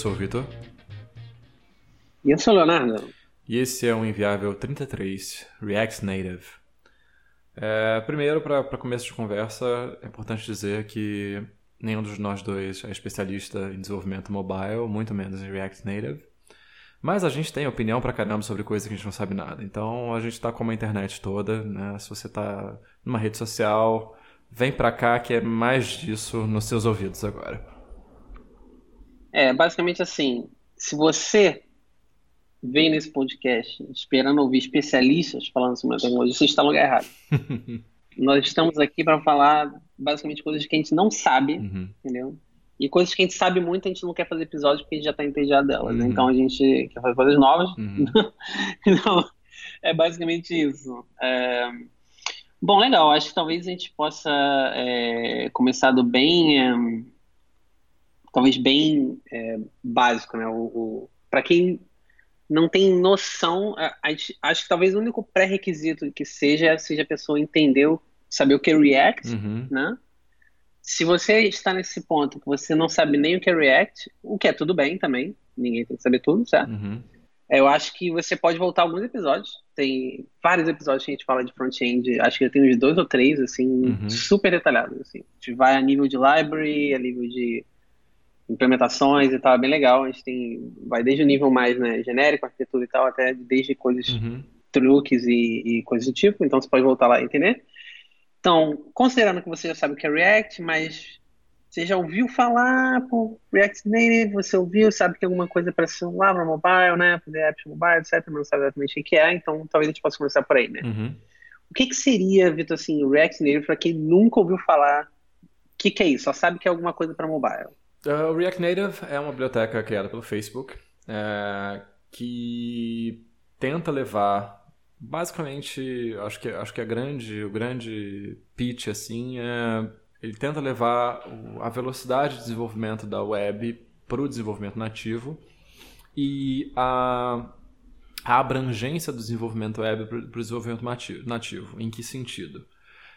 Sou o Vitor. E eu sou o Leonardo. E esse é o Inviável 33, React Native. É, primeiro, para começo de conversa, é importante dizer que nenhum dos nós dois é especialista em desenvolvimento mobile, muito menos em React Native. Mas a gente tem opinião pra caramba sobre coisas que a gente não sabe nada. Então a gente tá como a internet toda, né? Se você tá numa rede social, vem pra cá que é mais disso nos seus ouvidos agora. É, basicamente assim, se você vem nesse podcast esperando ouvir especialistas falando sobre a tecnologia, você está no lugar errado. Nós estamos aqui para falar basicamente coisas que a gente não sabe, uhum. entendeu? E coisas que a gente sabe muito, a gente não quer fazer episódio porque a gente já está entediado delas. Né? Uhum. Então a gente quer fazer coisas novas. Uhum. então, é basicamente isso. É... Bom, legal. Acho que talvez a gente possa é, começar do bem. É, talvez bem é, básico, né? O, o para quem não tem noção, acho que talvez o único pré-requisito que seja seja a pessoa entender, saber o que é React, uhum. né? Se você está nesse ponto que você não sabe nem o que é React, o que é tudo bem também, ninguém tem que saber tudo, certo? Uhum. Eu acho que você pode voltar alguns episódios. Tem vários episódios que a gente fala de front-end. Acho que tem uns dois ou três, assim, uhum. super detalhados. Assim. A gente vai a nível de library, a nível de implementações e tal, é bem legal. A gente tem, vai desde o nível mais né, genérico, arquitetura e tal, até desde coisas, uhum. truques e, e, coisas do tipo. Então você pode voltar lá e entender. Então, considerando que você já sabe o que é React, mas você já ouviu falar por React Native, você ouviu, sabe que alguma coisa para celular, para mobile, né, fazer apps mobile, etc, mas não sabe exatamente o que é, então talvez a gente possa começar por aí, né. Uhum. O que, que seria, Vitor, assim, React Native para quem nunca ouviu falar? O que, que é isso? Só sabe que é alguma coisa para mobile. Uh, o React Native é uma biblioteca criada pelo Facebook é, que tenta levar basicamente acho que acho que a grande o grande pitch assim é ele tenta levar a velocidade de desenvolvimento da web para o desenvolvimento nativo e a, a abrangência do desenvolvimento web para o desenvolvimento nativo. Em que sentido?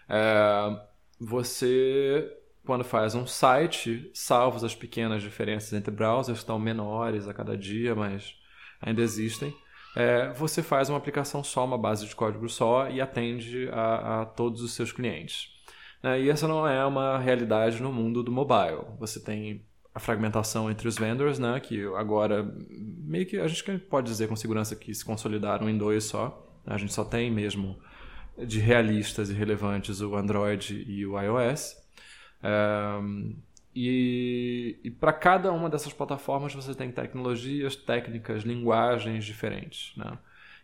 É, você quando faz um site, salvos as pequenas diferenças entre browsers, estão menores a cada dia, mas ainda existem, é, você faz uma aplicação só, uma base de código só e atende a, a todos os seus clientes. É, e essa não é uma realidade no mundo do mobile. Você tem a fragmentação entre os vendors, né, que agora meio que a gente pode dizer com segurança que se consolidaram em dois só. A gente só tem mesmo de realistas e relevantes o Android e o iOS. E, e para cada uma dessas plataformas você tem tecnologias, técnicas, linguagens diferentes. Né?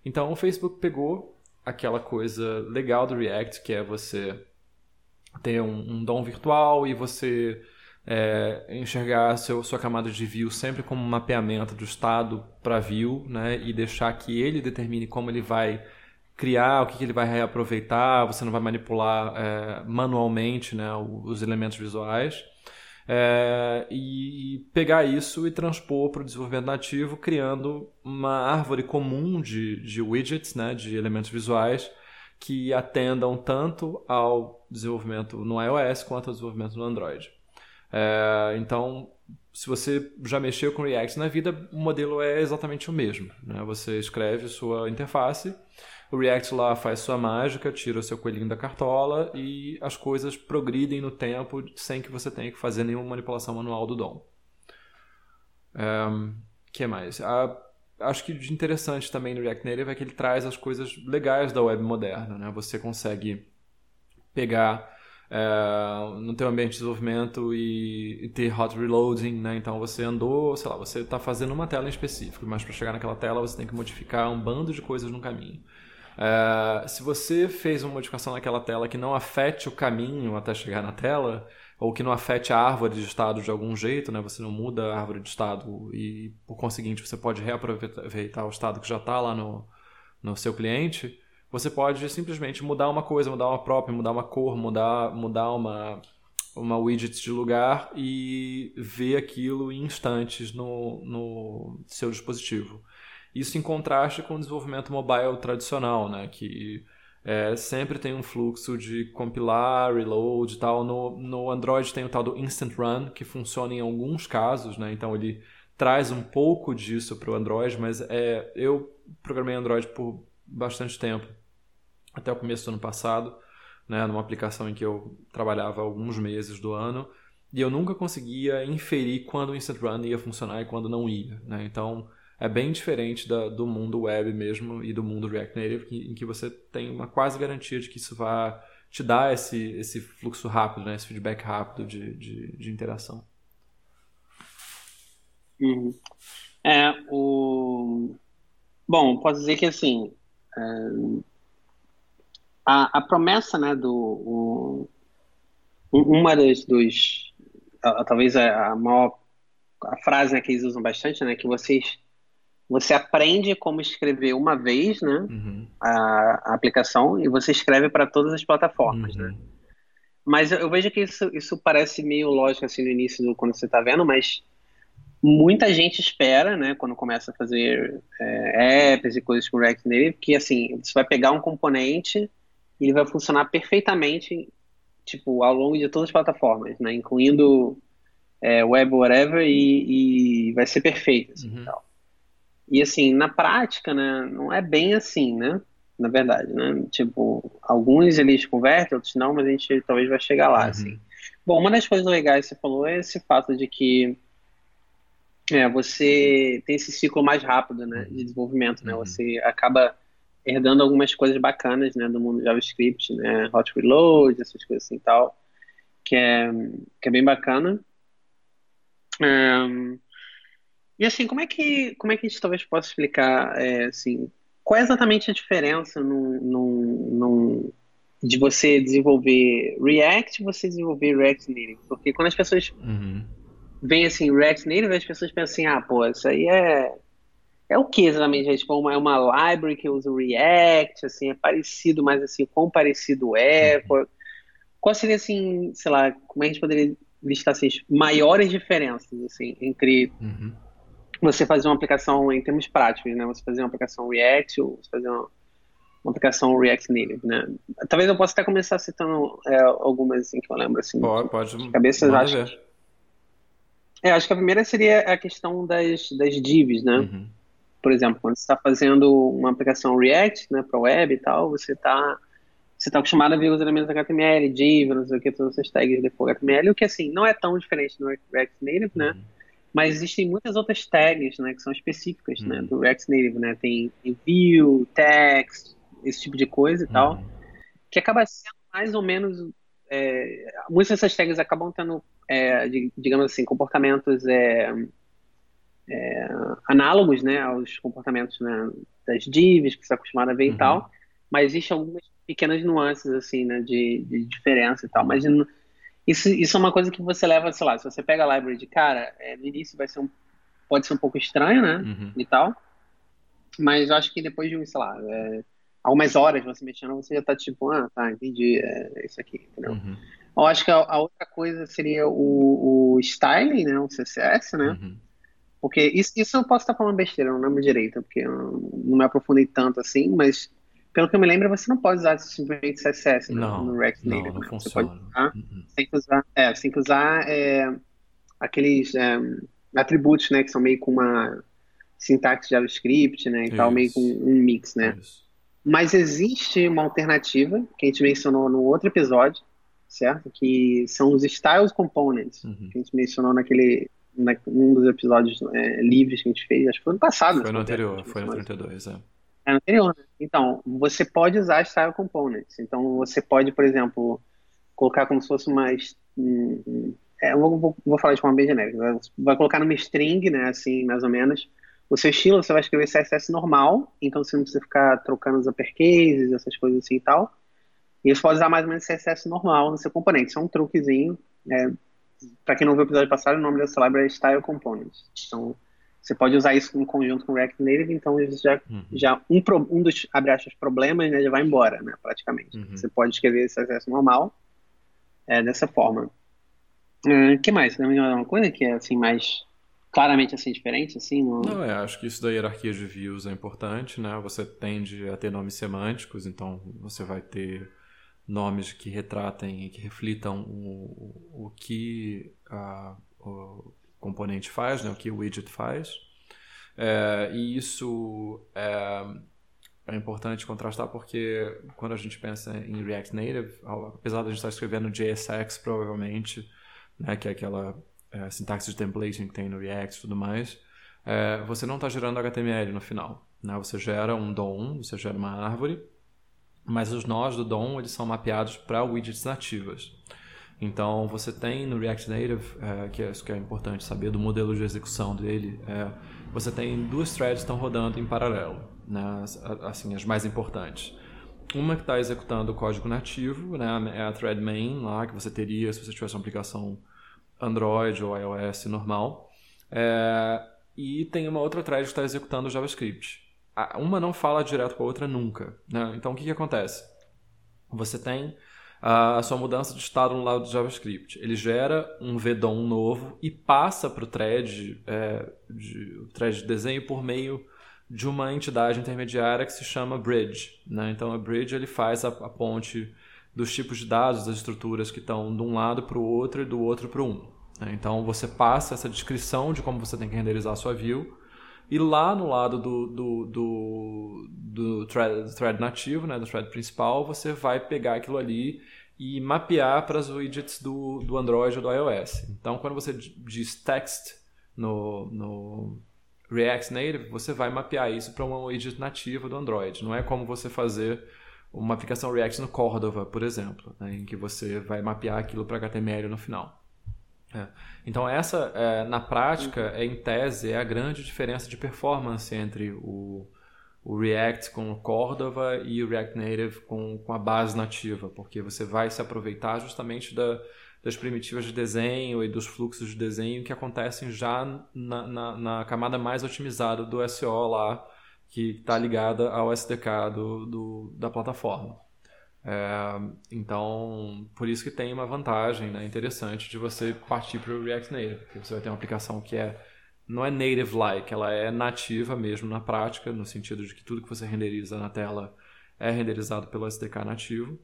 Então o Facebook pegou aquela coisa legal do React, que é você ter um, um dom virtual e você é, enxergar seu, sua camada de view sempre como um mapeamento do estado para view, né? E deixar que ele determine como ele vai criar, o que, que ele vai reaproveitar, você não vai manipular é, manualmente né, os elementos visuais. É, e pegar isso e transpor para o desenvolvimento nativo, criando uma árvore comum de, de widgets, né, de elementos visuais, que atendam tanto ao desenvolvimento no iOS quanto ao desenvolvimento no Android. É, então, se você já mexeu com React na vida, o modelo é exatamente o mesmo. Né? Você escreve sua interface o React lá faz sua mágica, tira o seu coelhinho da cartola e as coisas progridem no tempo sem que você tenha que fazer nenhuma manipulação manual do DOM. O um, que mais? A, acho que de interessante também no React Native é que ele traz as coisas legais da web moderna. Né? Você consegue pegar é, no teu ambiente de desenvolvimento e, e, ter hot reloading, né? Então você andou, sei lá, você está fazendo uma tela em específico, mas para chegar naquela tela você tem que modificar um bando de coisas no caminho. Uh, se você fez uma modificação naquela tela que não afete o caminho até chegar na tela, ou que não afete a árvore de estado de algum jeito, né? você não muda a árvore de estado e, por conseguinte, você pode reaproveitar o estado que já está lá no, no seu cliente, você pode simplesmente mudar uma coisa, mudar uma própria, mudar uma cor, mudar, mudar uma, uma widget de lugar e ver aquilo em instantes no, no seu dispositivo. Isso em contraste com o desenvolvimento mobile tradicional, né? Que é, sempre tem um fluxo de compilar, reload e tal. No, no Android tem o tal do Instant Run, que funciona em alguns casos, né? Então ele traz um pouco disso para o Android, mas é, eu programei Android por bastante tempo, até o começo do ano passado, né, numa aplicação em que eu trabalhava alguns meses do ano, e eu nunca conseguia inferir quando o Instant Run ia funcionar e quando não ia. Né? Então, é bem diferente da, do mundo web mesmo e do mundo React Native, em que você tem uma quase garantia de que isso vai te dar esse, esse fluxo rápido, né? esse feedback rápido de, de, de interação. Uhum. É, o... Bom, posso dizer que assim, é... a, a promessa, né, do... O... Uma das dos... Talvez a, a maior... A frase né, que eles usam bastante, né, que vocês... Você aprende como escrever uma vez, né, uhum. a, a, aplicação, e você escreve para todas as plataformas, né. uhum. né. Mas eu, eu vejo que isso, isso parece meio lógico assim no início, do, quando você está vendo, mas muita gente espera, né, quando começa a fazer é, apps e coisas com React Native, que assim, você vai pegar um componente e ele vai funcionar perfeitamente, tipo, ao longo de todas as plataformas, né, incluindo é, web whatever e, e, vai ser perfeito, assim, uhum. E assim, na prática, né, não é bem assim, né, na verdade, né, tipo, alguns eles convertem, outros não, mas a gente talvez vai chegar lá, uhum. assim. Bom, uma das coisas legais que você falou é esse fato de que é, você tem esse ciclo mais rápido, né, de desenvolvimento, né? Uhum. Você acaba herdando algumas coisas bacanas, né, do mundo JavaScript, né, hot reload, essas coisas assim e tal, que é, que é bem bacana. Um, e assim, como é que como é que a gente talvez possa explicar, é, assim, qual é exatamente a diferença num, num, num, de você desenvolver React e você desenvolver React Native? Porque quando as pessoas uhum vem assim, React Native, as pessoas pensam assim, ah, pô, isso aí é. É o que exatamente? É tipo uma, é uma library que usa o React, assim, é parecido, mas assim, quão parecido é? Uhum. Qual, qual seria, assim, sei lá, como é que a gente poderia listar assim, maiores diferenças, assim, entre uhum. Você fazer uma aplicação em termos práticos, né? Você fazer uma aplicação React ou você fazer uma, uma aplicação React Native, né? Talvez eu possa até começar citando é, algumas, assim, que eu lembro, assim. Pode, pode. De cabeça, acho, é, acho que a primeira seria a questão das, das divs, né? Uhum. Por exemplo, quando você está fazendo uma aplicação React, né, para web e tal, você está você tá acostumado a ver os elementos HTML, div, não sei o que, todas essas tags de HTML, o que assim não é tão diferente do React Native, né? Uhum. Mas existem muitas outras tags, né, que são específicas, né, uhum. né, do React Native, né? Tem view, text, esse tipo de coisa e tal, uhum. que acaba sendo mais ou menos é, muitas dessas tags acabam tendo é, digamos assim, comportamentos é, é, análogos né, aos comportamentos né, das divs que você está acostumado a ver uhum. e tal, mas existem algumas pequenas nuances assim, né, de, de diferença e tal, mas isso, isso é uma coisa que você leva, sei lá, se você pega a library de cara, é, no início vai ser um, pode ser um pouco estranho, né, uhum. e tal, mas eu acho que depois de, um, sei lá, é, algumas horas você mexendo, você já tá tipo, ah, tá, entendi, é isso aqui, entendeu? Uhum. Eu acho que a, a outra coisa seria o, o, styling, né? O CSS, né? Uhum. Porque isso, isso eu posso estar falando besteira, não lembro direito, porque eu não me aprofundei tanto assim, mas pelo que eu me lembro, você não pode usar simplesmente CSS né, não, no React Native. Não, não né? funciona. Você pode usar, uhum. tem que usar, é, tem que usar é, aqueles é, atributos, né, que são meio com uma sintaxe JavaScript, né, e isso. tal, meio com um mix, né. Isso. Mas existe uma alternativa que a gente mencionou no outro episódio, certo? Que são os Styles Components, uhum. que a gente mencionou naquele na, um dos episódios é, livres que a gente fez, acho que foi no passado. Foi no anterior, foi no 32, é. É anterior, né? Então, você pode usar Style Components. Então, você pode, por exemplo, colocar como se fosse uma... É, eu vou, vou, vou, falar de forma bem genérica. Vai colocar numa string, né, assim, mais ou menos, o seu estilo, você vai escrever CSS normal, então você não precisa ficar trocando os uppercases, essas coisas assim e tal. E você pode usar mais ou menos CSS normal no seu componente. Isso é um truquezinho. É, para quem não viu o episódio passado, o nome dessa library é Style Components. Então, você pode usar isso em conjunto com o React Native, então já, uhum. já um, um dos, abre aspas, problemas né, já vai embora, né, praticamente. Uhum. Você pode escrever CSS normal é, dessa forma. O uh, que mais? Tem alguma coisa que é assim mais claramente assim diferente assim no... não é acho que isso da hierarquia de views é importante né você tende a ter nomes semânticos então você vai ter nomes que retratem e que reflitam o, o que a, o, componente faz, né, o que o widget faz. É, e isso é, é, importante contrastar porque quando a gente pensa em React Native, apesar de a gente estar escrevendo JSX provavelmente, né, que é aquela é, sintaxe de templating que tem no React e tudo mais, é, você não está gerando HTML no final. Né? Você gera um DOM, você gera uma árvore, mas os nós do DOM eles são mapeados para widgets nativas. Então você tem no React Native, é, que é isso que é importante saber do modelo de execução dele, é, você tem duas threads que estão rodando em paralelo, né? assim as mais importantes. Uma que está executando o código nativo, né? é a thread main lá que você teria se você tivesse uma aplicação Android ou iOS normal. É, e tem uma outra thread que está executando JavaScript. Uma não fala direto com a outra nunca. Né? Então o que, que acontece? Você tem a sua mudança de estado no lado do JavaScript. Ele gera um VDOM novo e passa para o thread, é, de, thread de desenho por meio de uma entidade intermediária que se chama Bridge. Né? Então, a Bridge ele faz a, a ponte dos tipos de dados, das estruturas que estão de um lado para o outro e do outro para um. Né? Então, você passa essa descrição de como você tem que renderizar a sua view e lá no lado do, do, do, do thread, thread nativo, né, do thread principal, você vai pegar aquilo ali e mapear para as widgets do, do Android ou do iOS. Então, quando você diz text no, no React Native, você vai mapear isso para uma widget nativa do Android. Não é como você fazer uma aplicação React no Cordova, por exemplo, né, em que você vai mapear aquilo para HTML no final. É. Então essa, é, na prática, é, em tese, é a grande diferença de performance entre o, o React com o Cordova e o React Native com, com a base nativa, porque você vai se aproveitar justamente da, das primitivas de desenho e dos fluxos de desenho que acontecem já na, na, na camada mais otimizada do SO lá, que está ligada ao SDK do, do, da plataforma. É, então, por isso que tem uma vantagem né, interessante de você partir para o React Native, porque você vai ter uma aplicação que é não é native-like, ela é nativa mesmo na prática, no sentido de que tudo que você renderiza na tela é renderizado pelo SDK nativo,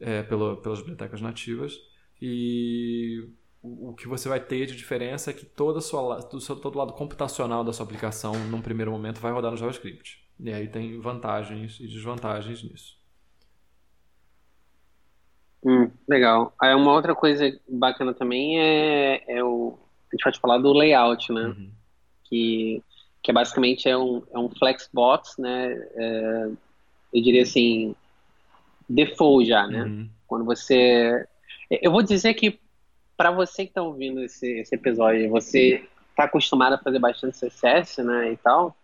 é, pelo, pelas bibliotecas nativas, e o, que você vai ter de diferença é que toda sua, todo o lado computacional da sua aplicação, num primeiro momento, vai rodar no JavaScript. E aí tem vantagens e desvantagens nisso. Hum, legal. Aí uma outra coisa bacana também é, é o. A gente pode falar do layout, né? Uhum. Que, que é basicamente é um, é um flexbox, né? É, eu diria assim, default já, né? Uhum. Quando você. Eu vou dizer que para você que está ouvindo esse, esse episódio, você está acostumado a fazer bastante CSS, né, e tal,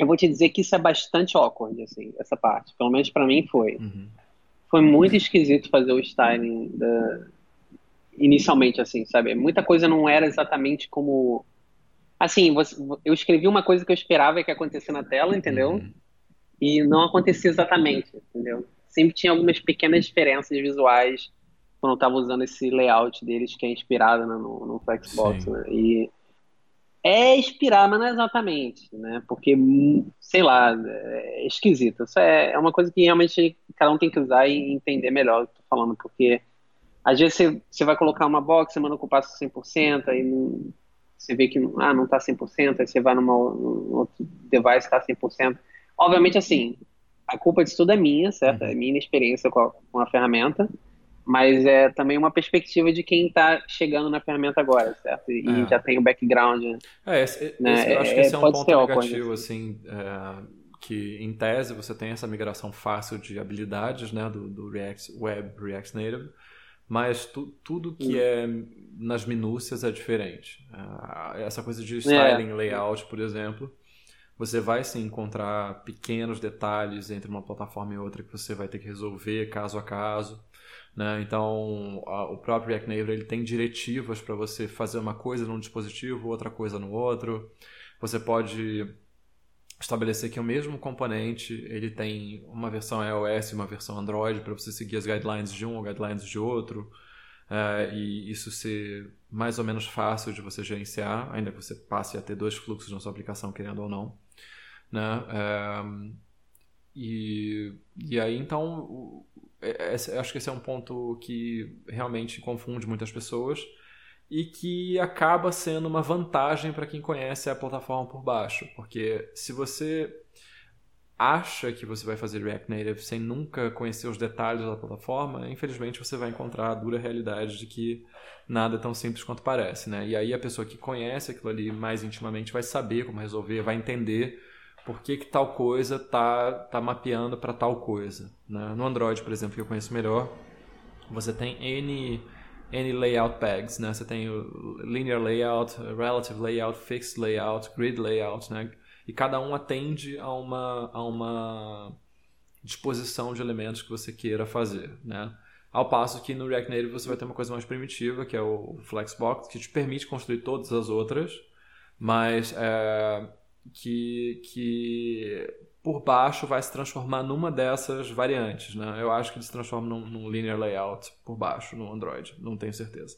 eu vou te dizer que isso é bastante awkward, assim, essa parte. Pelo menos para mim foi. Uhum foi muito esquisito fazer o styling da... inicialmente, assim, sabe? Muita coisa não era exatamente como. Assim, você... eu escrevi uma coisa que eu esperava que acontecesse na tela, entendeu? Uhum. E não acontecia exatamente, entendeu? Sempre tinha algumas pequenas diferenças visuais quando eu estava usando esse layout deles que é inspirado né, no, no Flexbox, né? E é inspirar, mas não é exatamente, né? Porque, sei lá, é esquisito. Isso é, é uma coisa que realmente cada um tem que usar e entender melhor o que eu tô falando, porque às vezes você, você vai colocar uma box, você manda ocupar 100%, aí não, você vê que ah, não tá 100%, aí você vai numa, num outro device tá 100%. Obviamente, assim, a culpa disso tudo é minha, certo? É minha inexperiência com a, com a ferramenta, mas é também uma perspectiva de quem está chegando na ferramenta agora, certo? E é. já tem o background. É, esse, né? eu acho que esse é, é um ponto negativo, assim, é, que em tese você tem essa migração fácil de habilidades, né, do, do React Web, React Native, mas tu, tudo que é nas minúcias é diferente. É, essa coisa de styling, é. layout, por exemplo, você vai se encontrar pequenos detalhes entre uma plataforma e outra que você vai ter que resolver caso a caso. Né? Então, a, o próprio React Native ele tem diretivas para você fazer uma coisa num dispositivo, outra coisa no outro. Você pode estabelecer que o mesmo componente ele tem uma versão iOS e uma versão Android para você seguir as guidelines de um ou guidelines de outro. É, e isso ser mais ou menos fácil de você gerenciar, ainda que você passe a ter dois fluxos na sua aplicação, querendo ou não. Né? É, e, e aí, então, é, acho que esse é um ponto que realmente confunde muitas pessoas. e que acaba sendo uma vantagem para quem conhece a plataforma por baixo, porque se você acha que você vai fazer React Native sem nunca conhecer os detalhes da plataforma, infelizmente você vai encontrar a dura realidade de que nada é tão simples quanto parece, né? E aí a pessoa que conhece aquilo ali mais intimamente vai saber como resolver, vai entender por que, que tal coisa tá, tá mapeando para tal coisa. Né? No Android, por exemplo, que eu conheço melhor, você tem N, N layout pegs, né? Você tem o linear layout, relative layout, fixed layout, grid layout, né? E cada um atende a uma, a uma disposição de elementos que você queira fazer, né? Ao passo que no React Native você vai ter uma coisa mais primitiva, que é o Flexbox, que te permite construir todas as outras, mas é, que, que por baixo vai se transformar numa dessas variantes. Né? Eu acho que ele se transforma num, num linear layout por baixo no Android, não tenho certeza.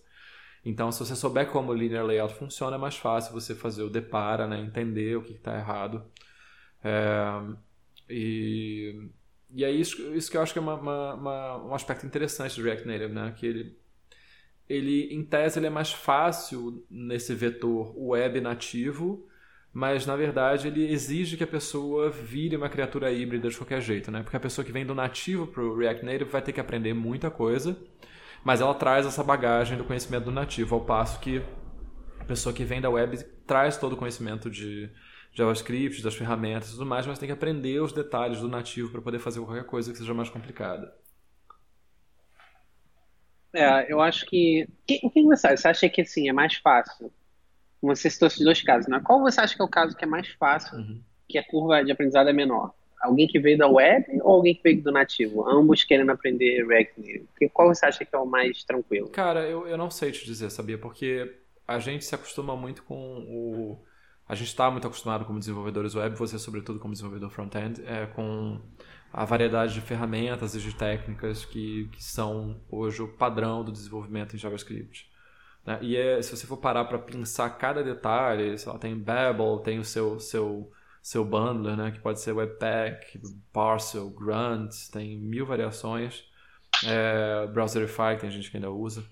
Então, se você souber como o linear layout funciona, é mais fácil você fazer o depara, né? entender o que está errado. É, e, e é isso, isso que eu acho que é uma, uma, uma, um aspecto interessante do React Native, né? que ele, ele, em tese, ele é mais fácil nesse vetor web nativo, mas na verdade ele exige que a pessoa vire uma criatura híbrida de qualquer jeito, né? Porque a pessoa que vem do nativo para o React Native vai ter que aprender muita coisa, mas ela traz essa bagagem do conhecimento do nativo, ao passo que a pessoa que vem da web traz todo o conhecimento de JavaScript, das ferramentas e tudo mais, mas tem que aprender os detalhes do nativo para poder fazer qualquer coisa que seja mais complicada. É, eu acho que. O que você acha? Você acha que assim, é mais fácil você citou esses dois casos, né? Qual você acha que é o caso que é mais fácil, uhum. que a curva de aprendizado é menor? Alguém que veio da web ou alguém que veio do nativo? Ambos querendo aprender React Native. Qual você acha que é o mais tranquilo? Cara, eu, eu não sei te dizer, sabia? Porque a gente se acostuma muito com o... A gente está muito acostumado como desenvolvedores web, você sobretudo como desenvolvedor front-end, é, com a variedade de ferramentas e de técnicas que, que são hoje o padrão do desenvolvimento em JavaScript. Né? E é, se você for parar para pensar cada detalhe, sei lá, tem Babel, tem o seu, seu, seu bundler, né? que pode ser Webpack, Parcel, Grunt, tem mil variações. É, Browserify, tem gente que ainda usa.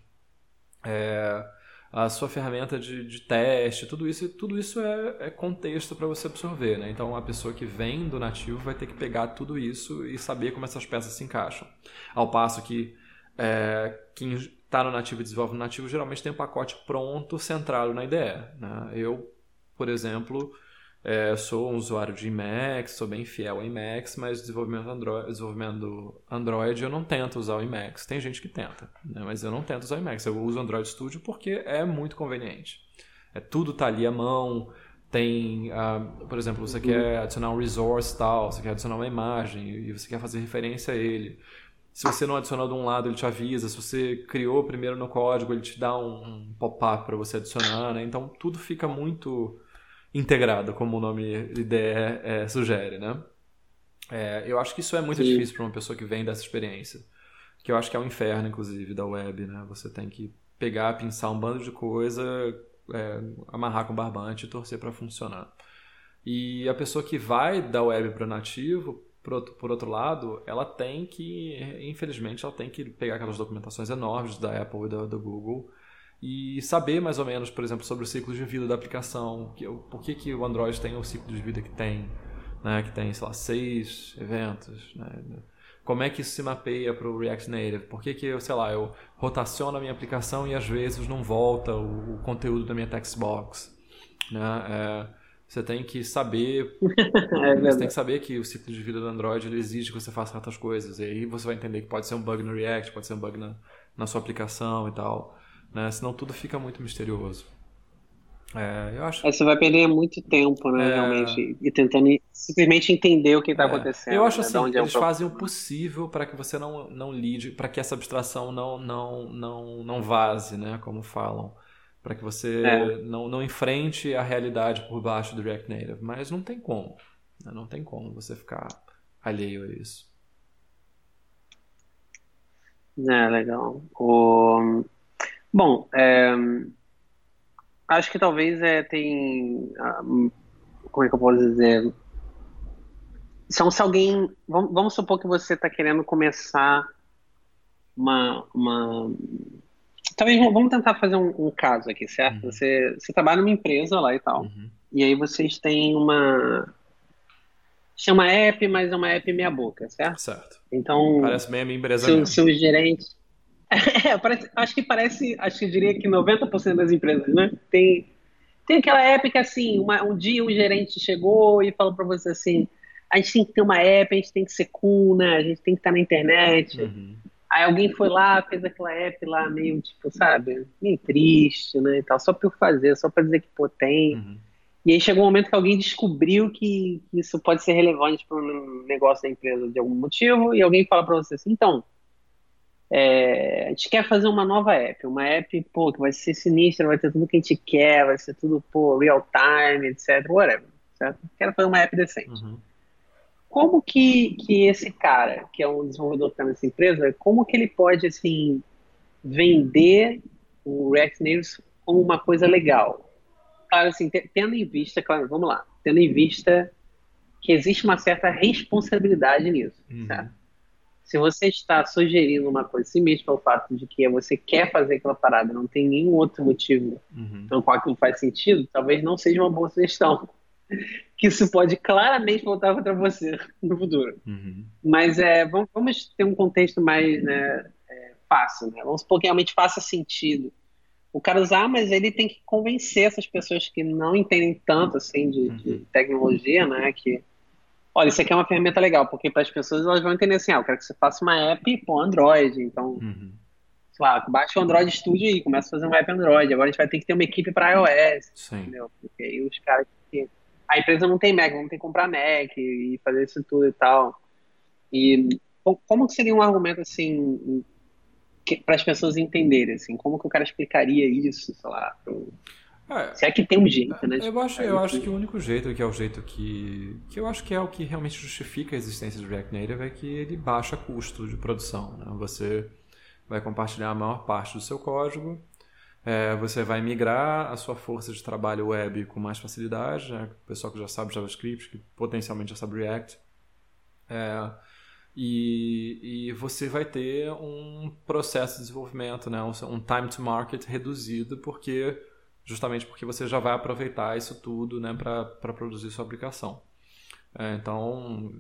É, a sua ferramenta de, de teste, tudo isso, tudo isso é, é contexto para você absorver. Né? Então, a pessoa que vem do nativo vai ter que pegar tudo isso e saber como essas peças se encaixam. Ao passo que é, quem está no nativo e desenvolve no nativo geralmente tem um pacote pronto centrado na IDE. Né? Eu, por exemplo, é, sou um usuário de Emacs, sou bem fiel a Emacs, mas desenvolvimento Android, desenvolvimento Android eu não tento usar o Emacs. Tem gente que tenta, né? mas eu não tento usar o Emacs. Eu uso o Android Studio porque é muito conveniente. É, tudo está ali à mão, tem, uh, por exemplo, você quer adicionar um resource tal, você quer adicionar uma imagem e você quer fazer referência a ele. Se você não adicionou de um lado, ele te avisa. Se você criou primeiro no código, ele te dá um, um pop-up para você adicionar. Né? Então, tudo fica muito integrado, como o nome IDE é, sugere. Né? É, eu acho que isso é muito Sim. difícil para uma pessoa que vem dessa experiência. Que eu acho que é o um inferno, inclusive, da web. Né? Você tem que pegar, pensar um bando de coisa, é, amarrar com barbante e torcer para funcionar. E a pessoa que vai da web para o nativo por outro, por outro lado, ela tem que, infelizmente, ela tem que pegar aquelas documentações enormes da Apple e do Google e saber mais ou menos, por exemplo, sobre o ciclo de vida da aplicação, que, por que, que o Android tem o ciclo de vida que tem, né, que tem, sei lá, seis eventos, né, como é que isso se mapeia para o React Native? Por que, que eu, sei lá, eu rotaciono a minha aplicação e às vezes não volta o, o conteúdo da minha textbox? Né? É, você tem que saber. é você tem que saber que o ciclo de vida do Android ele exige que você faça certas coisas. E aí você vai entender que pode ser um bug no React, pode ser um bug na, na sua aplicação e tal. Né? Senão tudo fica muito misterioso. É, eu acho... É, você vai perder muito tempo, né, é... realmente, e tentando simplesmente entender o que está é. acontecendo. Eu acho né, assim, eles fazem o possível para que você não, não lide, para que essa abstração não, não, não, não vaze, né, como falam para que você é. não, não enfrente a realidade por baixo do React Native. Mas não tem como. Né? Não tem como você ficar alheio a isso. É, legal. O... Bom, é... acho que talvez é, tem. Ah, como é que eu posso dizer? São se alguém. Vamos, supor que você está querendo começar uma, uma talvez vamos tentar fazer um, um caso aqui, certo? Uhum. Você, você trabalha numa empresa lá e tal. Uhum. E aí vocês têm uma. Chama app, mas é uma app meia boca, certo? Certo. Então. Parece bem a minha empresa. Seu, seus gerentes. É, parece, acho que parece, acho que eu diria que 90% das empresas, né? Tem, tem aquela app que assim, uma, um dia um gerente chegou e falou para você assim: a gente tem que ter uma app, a gente tem que ser cool, né? A gente tem que estar na internet. Uhum. Aí alguém foi lá, fez aquela app lá meio, tipo, sabe, meio triste, né, e tal, só por fazer, só para dizer que, pô, tem. Uhum. E aí chegou um momento que alguém descobriu que isso pode ser relevante para um negócio da empresa de algum motivo, e alguém fala para você assim, então, é, a gente quer fazer uma nova app, uma app, pô, que vai ser sinistra, vai ter tudo que a gente quer, vai ser tudo, pô, real time, etc, whatever, certo? Quero fazer uma app decente. Uhum como que, que esse cara, que é um desenvolvedor que está nessa empresa, como que ele pode, assim, vender o React Native como uma coisa legal? Claro, assim, tendo em vista, claro, vamos lá, tendo em vista que existe uma certa responsabilidade nisso, uhum. certo? Se você está sugerindo uma coisa assim mesmo pelo fato de que você quer fazer aquela parada, não tem nenhum outro motivo uhum. pelo qual aquilo faz sentido, talvez não seja uma boa sugestão que isso pode claramente voltar contra você no futuro. Uhum. Mas é, vamos, vamos, ter um contexto mais né, é, fácil, né? Vamos supor que realmente faça sentido. O cara usar, mas ele tem que convencer essas pessoas que não entendem tanto assim de, uhum. de tecnologia, né? Que, olha, isso aqui é uma ferramenta legal, porque para as pessoas elas vão entender assim, ah, eu quero que você faça uma app com Android, então, uhum. sei lá, baixa o Android Studio aí, começa a fazer uma app Android. Agora a gente vai ter que ter uma equipe para iOS, Sim. entendeu? Porque aí os caras que a empresa não tem Mac, vamos ter que comprar Mac e fazer isso tudo e tal. E como que seria um argumento assim para as pessoas entenderem assim, como que o cara explicaria isso, sei lá, pro... É, Se é que tem um jeito, né? Eu acho, eu acho que o único jeito, que é o jeito que. que eu acho que é o que realmente justifica a existência do React Native, é que ele baixa custo de produção. Né? Você vai compartilhar a maior parte do seu código é, você vai migrar a sua força de trabalho web com mais facilidade, né? o pessoal que já sabe JavaScript, que potencialmente já sabe React. É, e, e, você vai ter um processo de desenvolvimento, né? um, time to market reduzido, porque justamente porque você já vai aproveitar isso tudo né? para produzir sua aplicação. É, então,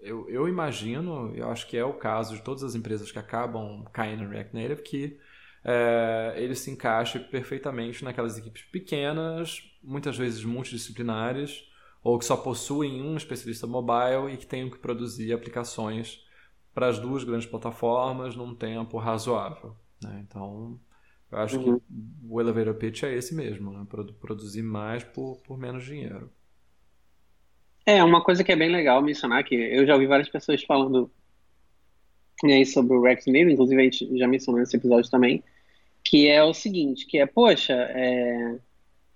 eu, eu imagino, eu acho que é o caso de todas as empresas que acabam caindo no React Native, que é, ele se encaixa perfeitamente naquelas equipes pequenas, muitas vezes multidisciplinares, ou que só possuem um especialista mobile e que tenham que produzir aplicações para as duas grandes plataformas num tempo razoável. Né? Então, eu acho uhum. que o elevator pitch é esse mesmo, né? produzir mais por, por menos dinheiro. É, uma coisa que é bem legal mencionar, que eu já ouvi várias pessoas falando aí sobre o Rex Native, inclusive a gente já mencionou nesse episódio também, que é o seguinte, que é, poxa, é...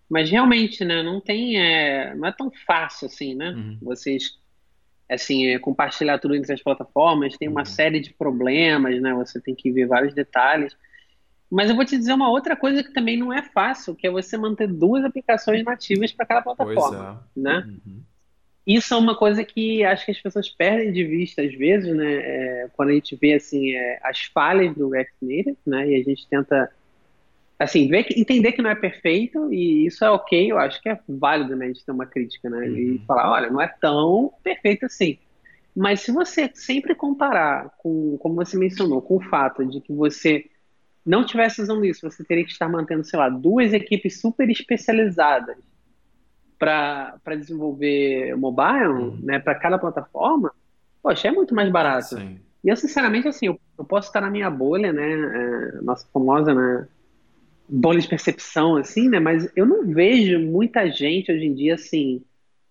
mas realmente, né, não tem, é... não é tão fácil assim, né, uhum. vocês, assim, é, compartilhar tudo entre as plataformas, tem uma uhum. série de problemas, né, você tem que ver vários detalhes, mas eu vou te dizer uma outra coisa que também não é fácil, que é você manter duas aplicações nativas para cada plataforma, é. né, uhum. Isso é uma coisa que acho que as pessoas perdem de vista às vezes, né? É, quando a gente vê assim é, as falhas do React Native, né? E a gente tenta assim, ver, entender que não é perfeito e isso é ok, eu acho que é válido, né, a gente ter uma crítica, né, uhum. e falar, olha, não é tão perfeito assim. Mas se você sempre comparar com, como você mencionou, com o fato de que você não tivesse usando isso, você teria que estar mantendo, sei lá, duas equipes super especializadas para desenvolver mobile, uhum. né, para cada plataforma, poxa, é muito mais barato. Sim. E eu, sinceramente, assim, eu, eu, posso estar na minha bolha, né, é, nossa famosa, né, bolha de percepção, assim, né? Mas eu não vejo muita gente hoje em dia, assim,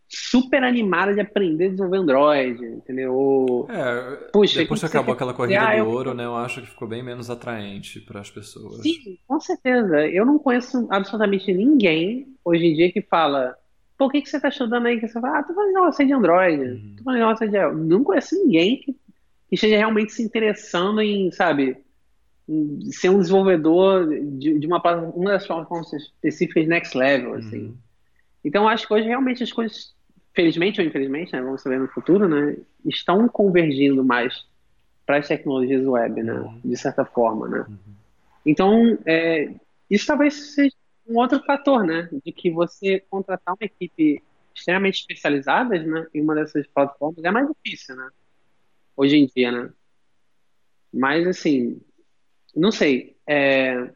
super animada de aprender a desenvolver Android, entendeu? É, Puxa, depois que acabou aquela corrida ah, do ouro, né? Eu acho que ficou bem menos atraente para as pessoas. Sim, com certeza. Eu não conheço absolutamente ninguém hoje em dia que fala por que, que você está estudando aí? Que você fala, ah, tô fazendo negócio de Android, uhum. tô fazendo negócio de... Não conheço ninguém que, que esteja realmente se interessando em, sabe ser um desenvolvedor de, de uma, uma das plataformas específicas next level, assim. Uhum. Então, acho que hoje realmente as coisas, felizmente ou infelizmente, né, vamos saber no futuro, né, estão convergindo mais para as tecnologias web, né, uhum. de certa forma, né. Uhum. Então, é, isso talvez seja um outro fator, né? De que você contratar uma equipe extremamente especializada né, em uma dessas plataformas é mais difícil, né? Hoje em dia, né? Mas, assim, não sei. É...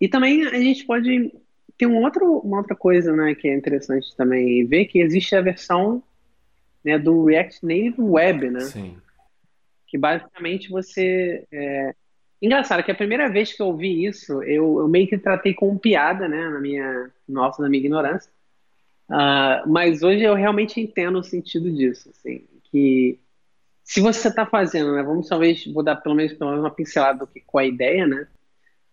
E também a gente pode ter um outro, uma outra coisa, né, que é interessante também ver que existe a versão né, do React Native Web, né? Sim. Que basicamente você é... Engraçado que a primeira vez que eu ouvi isso, eu, eu meio que tratei como piada, né, na minha, nossa, na minha ignorância. Uh, mas hoje eu realmente entendo o sentido disso, assim, que se você está fazendo, né, vamos talvez, vou dar pelo menos, pelo menos uma pincelada do que é a ideia, né?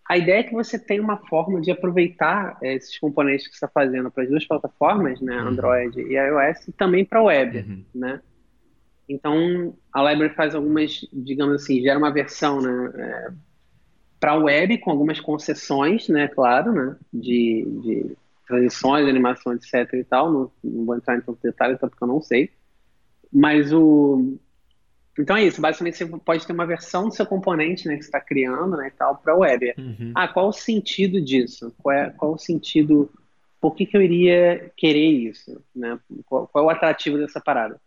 A ideia é que você tenha uma forma de aproveitar é, esses componentes que você está fazendo para as duas plataformas, né, uhum. Android e iOS, e também para a web, uhum. né? Então, a library faz algumas, digamos assim, gera uma versão né, é, para a web com algumas concessões, né, claro, né, de, de transições, animações, etc e tal. Não, não vou entrar em tanto detalhe, até porque eu não sei. Mas o... Então é isso, basicamente você pode ter uma versão do seu componente né, que você está criando né, e tal para a web. Uhum. Ah, qual o sentido disso? Qual, é, qual o sentido... Por que, que eu iria querer isso? Né? Qual, qual é o atrativo dessa parada?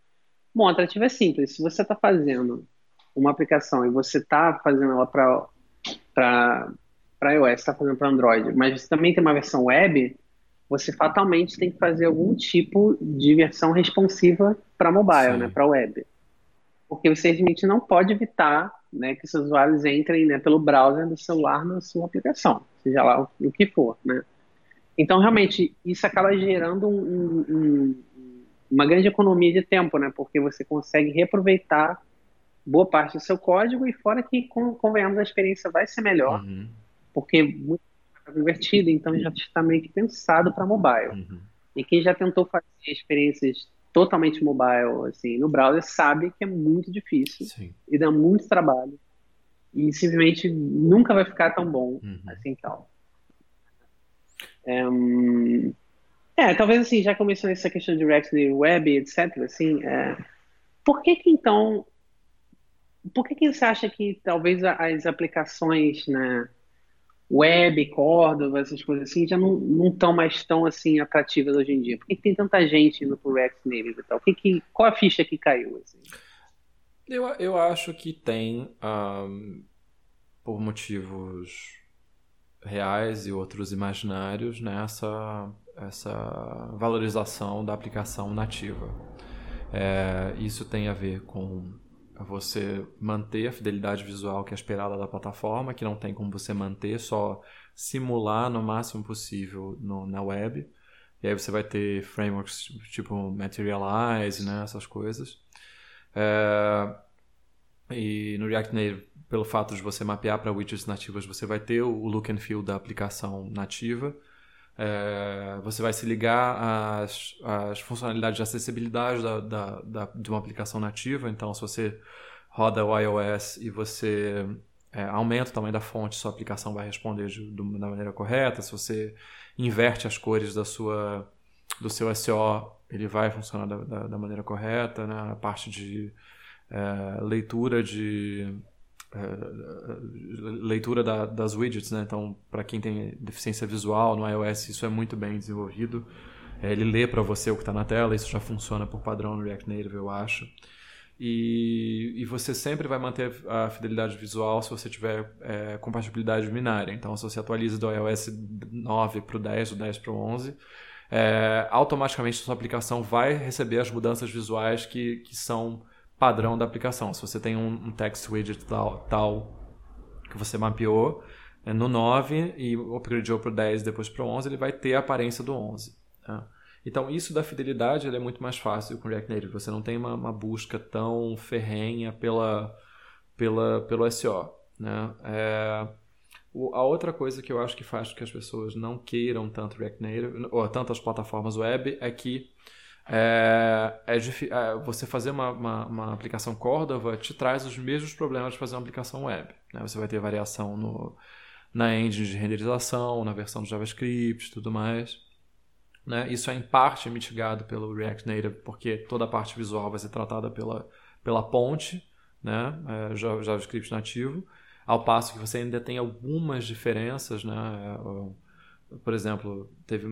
Bom, o atrativo é simples. Se você está fazendo uma aplicação e você está fazendo ela para iOS, está fazendo para Android, mas você também tem uma versão web, você fatalmente tem que fazer algum tipo de versão responsiva para mobile, Sim. né, para web. Porque você realmente não pode evitar né, que seus usuários entrem né, pelo browser do celular na sua aplicação, seja lá o, o que for. Né? Então, realmente, isso acaba gerando um, um, uma grande economia de tempo, né? Porque você consegue reaproveitar boa parte do seu código e fora que, convenhamos, a experiência vai ser melhor, uhum. porque muito está convertido, então já está meio que pensado para mobile. Uhum. E quem já tentou fazer experiências totalmente mobile, assim, no browser, sabe que é muito difícil Sim. e dá muito trabalho e simplesmente nunca vai ficar tão bom uhum. assim tal. Um, é, talvez assim, já começou essa questão de React Native Web, etc. Assim, é, por que que então, por que que você acha que talvez as aplicações, né, web, Cordova, essas coisas assim, já não estão mais tão assim atrativas hoje em dia? Por que, tem tanta gente indo pro React Native e tal? Que que, qual a ficha que caiu? Assim? Eu, eu acho que tem, um, por motivos reais e outros imaginários, né, essa valorização da aplicação nativa. É, isso tem a ver com você manter a fidelidade visual que é esperada da plataforma, que não tem como você manter, só simular no máximo possível no, na web. E aí você vai ter frameworks tipo Materialize, né, essas coisas. É, e no React Native, pelo fato de você mapear para widgets nativas, você vai ter o look and feel da aplicação nativa. É, você vai se ligar às, às funcionalidades de acessibilidade da, da, da, de uma aplicação nativa. Então, se você roda o iOS e você é, aumenta o tamanho da fonte, sua aplicação vai responder de, de, da maneira correta. Se você inverte as cores da sua, do seu SEO, ele vai funcionar da, da, maneira correta. Né? A parte de é, leitura de leitura da, das widgets, né? Então, para quem tem deficiência visual no iOS, isso é muito bem desenvolvido. É, ele lê para você o que está na tela, isso já funciona por padrão no React Native, eu acho. E, e você sempre vai manter a fidelidade visual se você tiver é, compatibilidade binária. Então, se você atualiza do iOS 9 para o 10, do 10 para o 11, é, automaticamente sua aplicação vai receber as mudanças visuais que, que são padrão da aplicação. Se você tem um, text widget tal, tal, que você mapeou é, no 9 e upgradeou para o 10 depois para o 11, ele vai ter a aparência do 11. Tá? Então, isso da fidelidade é muito mais fácil com React Native. Você não tem uma, uma busca tão ferrenha pela, pela, pelo SEO. Né? É, o, a outra coisa que eu acho que faz com que as pessoas não queiram tanto React Native, ou tanto as plataformas web, é que é, é, é, você fazer uma, uma, uma, aplicação Cordova te traz os mesmos problemas de fazer uma aplicação web. Né? Você vai ter variação no, na engine de renderização, na versão do JavaScript tudo mais. Né? Isso é em parte mitigado pelo React Native, porque toda a parte visual vai ser tratada pela, pela ponte, né? É, JavaScript nativo. ao passo que você ainda tem algumas diferenças, né? Por exemplo, teve,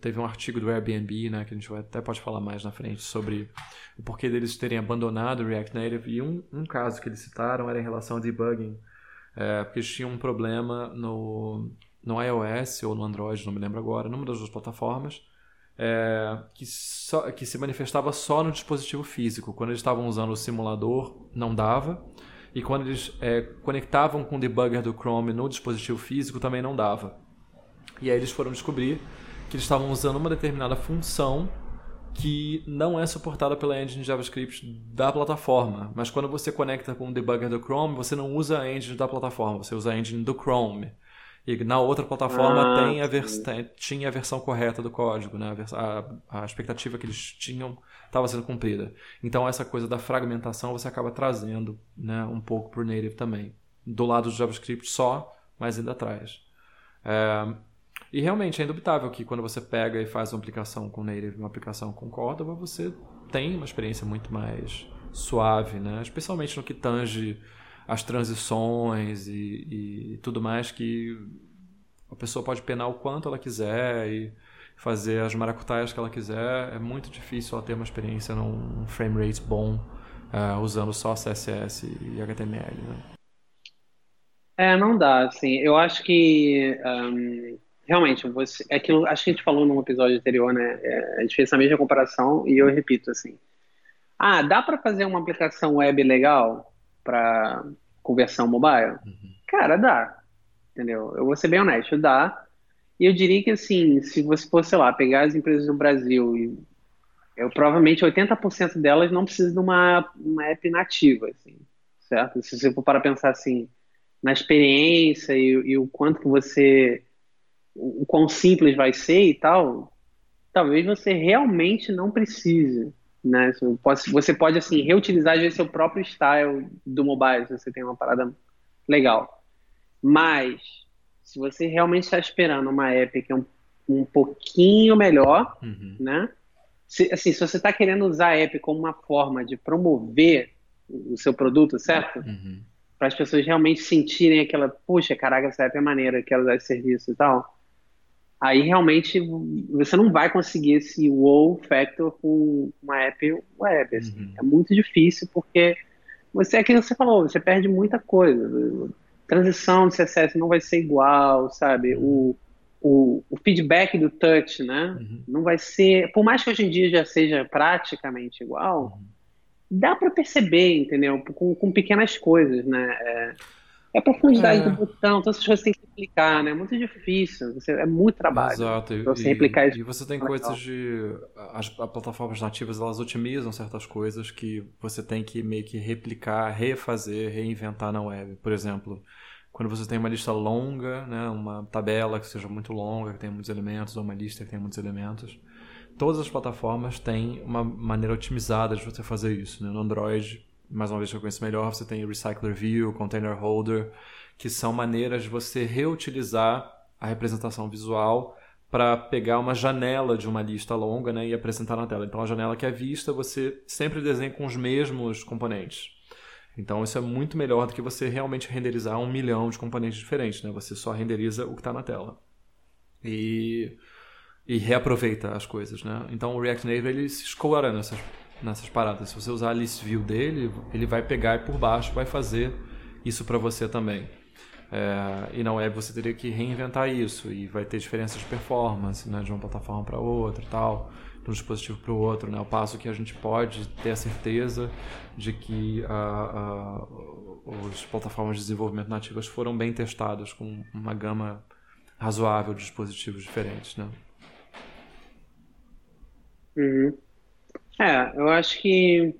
teve um artigo do Airbnb, né, que a gente até pode falar mais na frente, sobre o porquê deles terem abandonado o React Native. E um, um caso que eles citaram era em relação ao debugging, é, porque eles tinham um problema no, no iOS ou no Android, não me lembro agora, numa das duas plataformas, é, que, só, que se manifestava só no dispositivo físico. Quando eles estavam usando o simulador, não dava. E quando eles é, conectavam com o debugger do Chrome no dispositivo físico, também não dava. E aí eles foram descobrir que eles estavam usando uma determinada função que não é suportada pela engine JavaScript da plataforma. Mas quando você conecta com o debugger do Chrome, você não usa a engine da plataforma, você usa a engine do Chrome. E na outra plataforma ah, tem a tinha a versão correta do código, né? a, a, expectativa que eles tinham estava sendo cumprida. Então essa coisa da fragmentação você acaba trazendo né, um pouco para o native também. Do lado do JavaScript só, mas ainda atrás. É, e realmente é indubitável que quando você pega e faz uma aplicação com native uma aplicação com Cordova, você tem uma experiência muito mais suave, né? especialmente no que tange as transições e, e tudo mais que a pessoa pode penar o quanto ela quiser e fazer as maracutaias que ela quiser. É muito difícil ela ter uma experiência num frame rate bom uh, usando só CSS e HTML. Né? É, não dá, assim. Eu acho que um, realmente você, é aquilo, acho que a gente falou num episódio anterior, né? É, a gente fez essa mesma comparação e eu repito assim. Ah, dá para fazer uma aplicação web legal? para conversão mobile? Uhum. Cara, dá. Entendeu? Eu vou ser bem honesto, dá. E eu diria que, assim, se você fosse, sei lá, pegar as empresas do Brasil e eu provavelmente 80% delas não precisam de uma, uma app nativa, assim, certo? Se você for para pensar assim na experiência e, e, o quanto que você o, o quão simples vai ser e tal, talvez você realmente não precise né? Você pode, assim, reutilizar vezes, seu próprio style do mobile, se você tem uma parada legal. Mas, se você realmente está esperando uma app que é um, um pouquinho melhor, uhum. né? Se, assim, se você está querendo usar a app como uma forma de promover o seu produto, certo? Uhum. Para as pessoas realmente sentirem aquela, puxa, caraca, essa app é maneira, quero usar esse serviço e tal aí realmente você não vai conseguir esse wow factor com uma app web. Assim. Uhum. É muito difícil porque você é que você falou, você perde muita coisa. Transição de CSS não vai ser igual, sabe? O, o, o feedback do touch, né? Uhum. Não vai ser. Por mais que hoje em dia já seja praticamente igual, uhum. dá para perceber, entendeu? Com, com pequenas coisas, né? É, é a profundidade é. do botão, todas essas coisas tem que replicar, né? É muito difícil, você, é muito trabalho. Exato, e, você replicar isso. E você tem coisas de. As, as, plataformas nativas elas otimizam certas coisas que você tem que meio que replicar, refazer, reinventar na web. Por exemplo, quando você tem uma lista longa, né, uma tabela que seja muito longa, que tenha muitos elementos, ou uma lista que tenha muitos elementos, todas as plataformas têm uma maneira otimizada de você fazer isso. Né? No Android mais uma vez que eu conheço melhor, você tem o Recycler View, Container Holder, que são maneiras de você reutilizar a representação visual para pegar uma janela de uma lista longa né, e apresentar na tela. Então, a janela que é vista, você sempre desenha com os mesmos componentes. Então, isso é muito melhor do que você realmente renderizar um milhão de componentes diferentes. Né? Você só renderiza o que está na tela. E, e reaproveita as coisas. Né? Então, o React Native ele se escoa nessas nessas paradas. Se você usar a list view dele, ele vai pegar e por baixo vai fazer isso para você também. É, e na web você teria que reinventar isso e vai ter diferenças de performance né, de uma plataforma para outra tal, de um dispositivo para o outro. Né, ao passo que a gente pode ter a certeza de que a, a, as plataformas de desenvolvimento nativas foram bem testadas com uma gama razoável de dispositivos diferentes. Né? Uhum. É, eu acho que.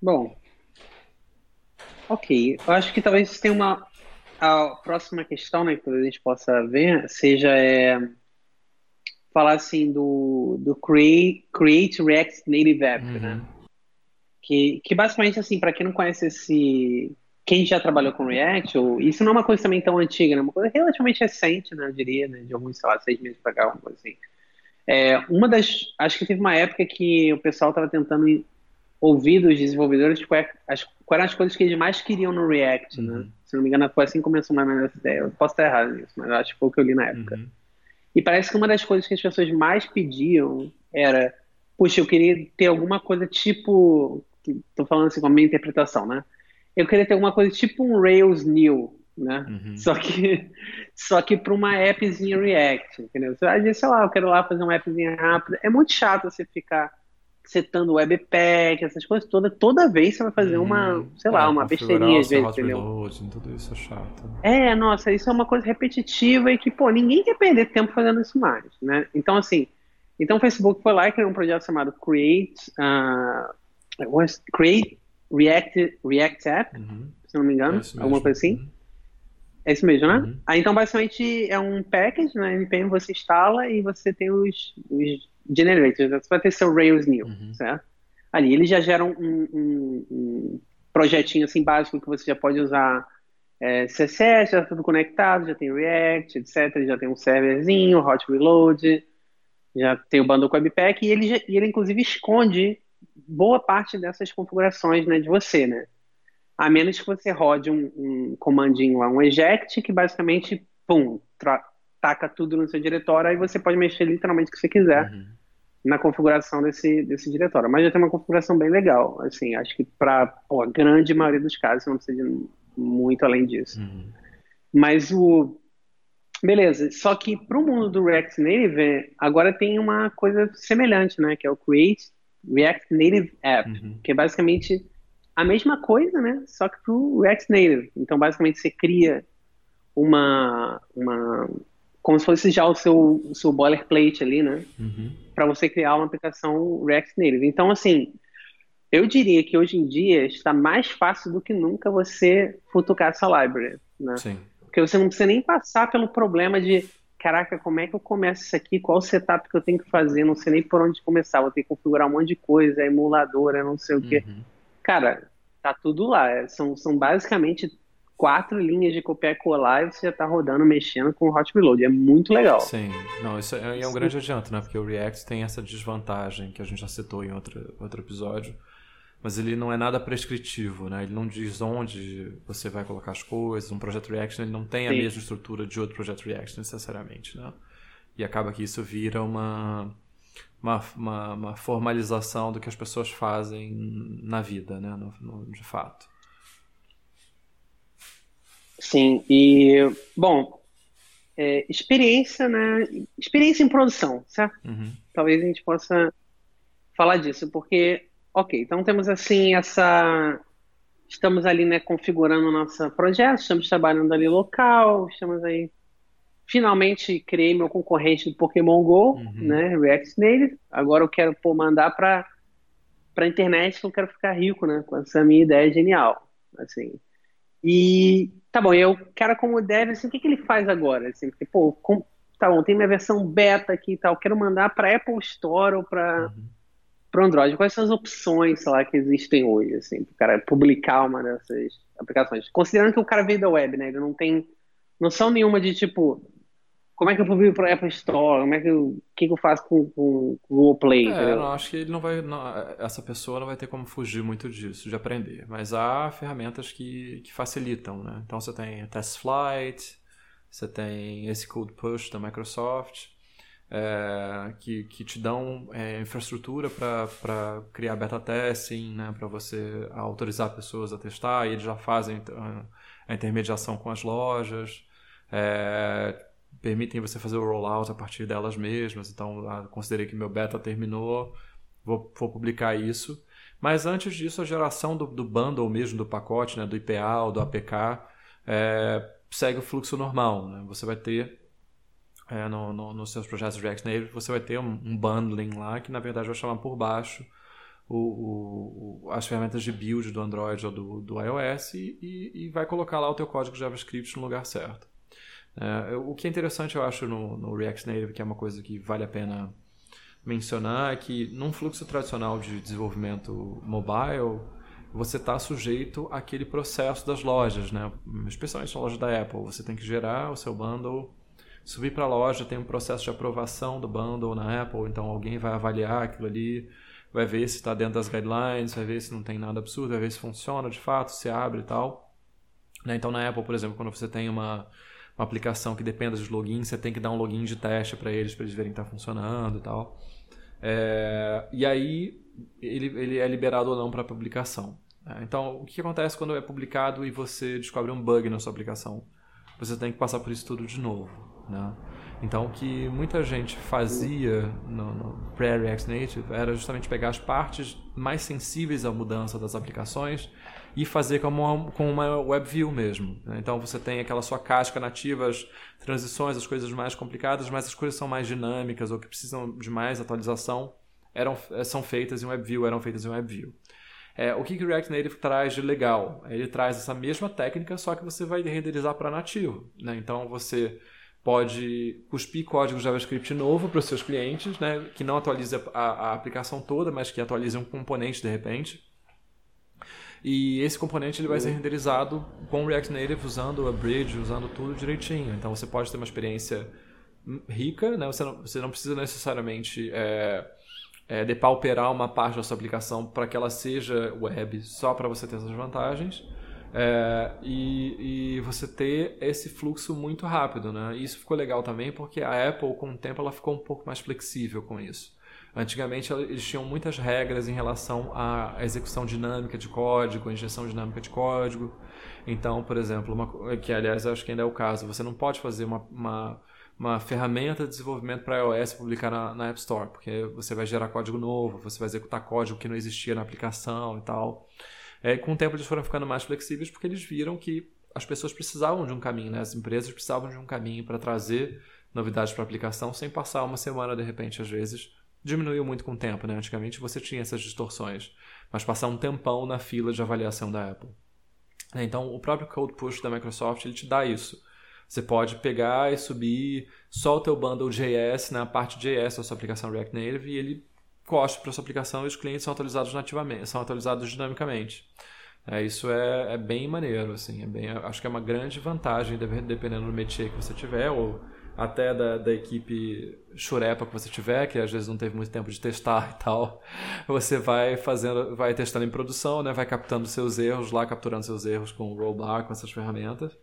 Bom. Ok. Eu acho que talvez tenha uma. A próxima questão, né, que talvez a gente possa ver, seja é, falar assim do, do Create, Create React Native App, uhum. né? Que, que basicamente, assim, para quem não conhece esse. Quem já trabalhou com React, ou, isso não é uma coisa também tão antiga, né? Uma coisa relativamente recente, né? Eu diria, né? De alguns, sei lá, seis meses para cá, alguma coisa assim. É, uma das. Acho que teve uma época que o pessoal estava tentando ouvi dos desenvolvedores tipo, é, as, quais eram as coisas que eles mais queriam no React, né? Uhum. Se não me engano, foi assim que começou mais ou menos essa ideia. Eu posso estar errado nisso, mas acho que foi o que eu li na época. Uhum. E parece que uma das coisas que as pessoas mais pediam era, puxa, eu queria ter alguma coisa tipo, tô falando assim com a minha interpretação, né? Eu queria ter alguma coisa tipo um Rails New, né? Uhum. Só que só que para uma appzinha React, entendeu? Às vezes, sei lá, eu quero lá fazer uma appzinha rápida. É muito chato você ficar setando webpack, essas coisas todas. Toda vez você vai fazer hum, uma, sei lá, é, uma besteirinha às vezes, entendeu? Tudo isso é chato. É, nossa, isso é uma coisa repetitiva e que, pô, ninguém quer perder tempo fazendo isso mais, né? Então, assim, então o Facebook foi lá e criou um projeto chamado Create, uh, Create React, React App, uhum. se não me engano, é alguma coisa assim. Uhum. É isso mesmo, né? Uhum. Ah, então, basicamente, é um package, né? NPM você instala e você tem os, os generators. Você vai ter seu Rails new, uhum. certo? Ali, ele já gera um, um, um, projetinho assim básico que você já pode usar é, CSS, já tá tudo conectado, já tem React, etc. Já tem um serverzinho, hot reload, já tem o bundle com webpack e ele, e ele inclusive esconde boa parte dessas configurações né, de você, né? A menos que você rode um, um comandinho lá, um eject, que basicamente, pum, taca tudo no seu diretório, aí você pode mexer literalmente o que você quiser uhum. na configuração desse, desse diretório. Mas já tem uma configuração bem legal, assim, acho que para a grande maioria dos casos você não precisa de muito além disso. Uhum. Mas o... Beleza, só que para o mundo do React Native, agora tem uma coisa semelhante, né, que é o Create React Native App, uhum. que é basicamente a mesma coisa, né? Só que para o React Native. Então, basicamente, você cria uma, uma como se fosse já o seu, o seu boilerplate ali, né? Uhum. Para você criar uma aplicação React Native. Então, assim, eu diria que hoje em dia está mais fácil do que nunca você futucar essa library, né? Sim. Porque você não precisa nem passar pelo problema de, caraca, como é que eu começo isso aqui? Qual o setup que eu tenho que fazer? Não sei nem por onde começar. Vou ter que configurar um monte de coisa, emuladora, não sei o quê. Uhum. Cara, tá tudo lá. É, são, são basicamente quatro linhas de copiar e colar e você já tá rodando, mexendo com o Hot Reload. É muito legal. Sim, não, isso é, é um grande adianto, né? Porque o React tem essa desvantagem que a gente já citou em outro, outro episódio. Mas ele não é nada prescritivo, né? Ele não diz onde você vai colocar as coisas. Um projeto React ele não tem a Sim. mesma estrutura de outro projeto React necessariamente, né? E acaba que isso vira uma uma, uma, uma, formalização do que as pessoas fazem na vida, né? No, no, de fato. Sim, e bom, é, experiência, né? Experiência em produção, certo? Uhum. Talvez a gente possa falar disso, porque, ok, então temos assim essa. Estamos ali, né, configurando o nosso projeto, estamos trabalhando ali local, estamos aí finalmente criei meu concorrente do Pokémon Go, uhum. né, React Native. Agora eu quero pô, mandar para para internet que eu quero ficar rico, né, com essa minha ideia genial, assim. E tá bom, eu cara como dev, assim, o que, que ele faz agora, assim, porque pô, com, tá bom, tem minha versão beta aqui e tal, quero mandar para Apple Store ou para uhum. para Android. Quais são as opções, sei lá, que existem hoje, assim, para o cara publicar uma dessas aplicações? Considerando que o cara veio da web, né, ele não tem noção nenhuma de tipo como é que eu publico para Apple Store? Como é que eu, que, que eu faço com, com, com o Google Play? É, não, acho que ele não vai, não, essa pessoa não vai ter como fugir muito disso, de aprender. Mas há ferramentas que, que facilitam, né? Então você tem TestFlight, você tem esse Code Push da Microsoft, é, que, que te dão é, infraestrutura para criar beta testing, né? Para você autorizar pessoas a testar, e eles já fazem a intermediação com as lojas. É, permitem você fazer o rollout a partir delas mesmas. Então, ah, considerei que meu beta terminou, vou, vou publicar isso. Mas antes disso, a geração do, do bundle mesmo, do pacote, né, do IPA ou do APK, é, segue o fluxo normal. Né? Você vai ter, é, no, no, nos seus projetos React Native, você vai ter um, um, bundling lá, que na verdade vai chamar por baixo o, o, as ferramentas de build do Android ou do, do iOS e, e, vai colocar lá o teu código JavaScript no lugar certo. É, o que é interessante, eu acho, no, no React Native, que é uma coisa que vale a pena mencionar, é que num fluxo tradicional de desenvolvimento mobile, você está sujeito àquele processo das lojas, né? especialmente na loja da Apple. Você tem que gerar o seu bundle, subir para a loja, tem um processo de aprovação do bundle na Apple, então alguém vai avaliar aquilo ali, vai ver se está dentro das guidelines, vai ver se não tem nada absurdo, vai ver se funciona de fato, se abre e tal. Né? Então na Apple, por exemplo, quando você tem uma, uma aplicação que dependa dos logins, você tem que dar um login de teste para eles, para eles verem que está funcionando e tal. É, e aí ele, ele é liberado ou não para publicação. Né? Então, o que acontece quando é publicado e você descobre um bug na sua aplicação? Você tem que passar por isso tudo de novo. Né? Então, o que muita gente fazia no, no pré-React Native era justamente pegar as partes mais sensíveis à mudança das aplicações e fazer como uma, com uma WebView mesmo. Né? Então, você tem aquela sua casca nativa, as transições, as coisas mais complicadas, mas as coisas são mais dinâmicas ou que precisam de mais atualização eram, são feitas em WebView, eram feitas em WebView. É, o que, que o React Native traz de legal? Ele traz essa mesma técnica, só que você vai renderizar para nativo. Né? Então, você pode cuspir código JavaScript novo para os seus clientes, né, que não atualize a, a, aplicação toda, mas que atualize um componente de repente. E esse componente ele vai ser renderizado com React Native usando a bridge, usando tudo direitinho. Então você pode ter uma experiência rica, né? Você não, você não precisa necessariamente é, é, depauperar uma parte da sua aplicação para que ela seja web só para você ter essas vantagens. É, e, e, você ter esse fluxo muito rápido, né? Isso ficou legal também porque a Apple, com o tempo, ela ficou um pouco mais flexível com isso. Antigamente eles tinham muitas regras em relação à execução dinâmica de código, injeção dinâmica de código. Então, por exemplo, uma, que aliás acho que ainda é o caso, você não pode fazer uma, uma, uma ferramenta de desenvolvimento para iOS publicar na, na App Store, porque você vai gerar código novo, você vai executar código que não existia na aplicação e tal. É, com o tempo eles foram ficando mais flexíveis porque eles viram que as pessoas precisavam de um caminho, né? as empresas precisavam de um caminho para trazer novidades para a aplicação sem passar uma semana de repente, às vezes. Diminuiu muito com o tempo, né? Antigamente você tinha essas distorções, mas passar um tempão na fila de avaliação da Apple. É, então, o próprio Code Push da Microsoft ele te dá isso. Você pode pegar e subir só o teu bundle JS na parte JS da sua aplicação React Native e ele cospe para sua aplicação e os clientes são atualizados nativamente, são atualizados dinamicamente. É, isso é, é, bem maneiro, assim, é bem, acho que é uma grande vantagem, dependendo do métier que você tiver, ou até da, da equipe churepa que você tiver, que às vezes não teve muito tempo de testar e tal, você vai fazendo, vai testando em produção, né, vai captando seus erros lá, capturando seus erros com o rollbar, com essas ferramentas,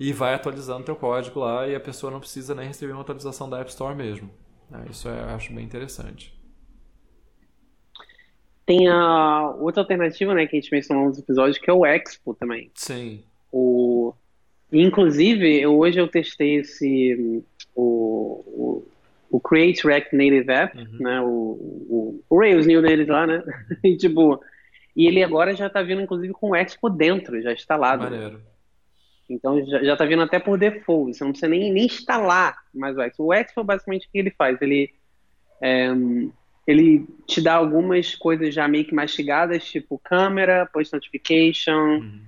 e vai atualizando teu código lá e a pessoa não precisa nem receber uma atualização da App Store mesmo. É, isso é, eu acho bem interessante. Tem a outra alternativa, né, que a gente mencionou nos episódios, que é o Expo também. Sim. O... Inclusive, eu, hoje eu testei esse o, o, o Create React Native App, uhum. né, o, o, o, Rails New deles lá, né, e tipo, e ele agora já está vindo inclusive com o Expo dentro, já instalado. Maneiro. Então já, já tá vindo até por default, você não precisa nem, nem instalar mais o Expo. O Expo basicamente o que ele faz? Ele é, ele te dá algumas coisas já meio que mastigadas, tipo câmera, post notification, uhum.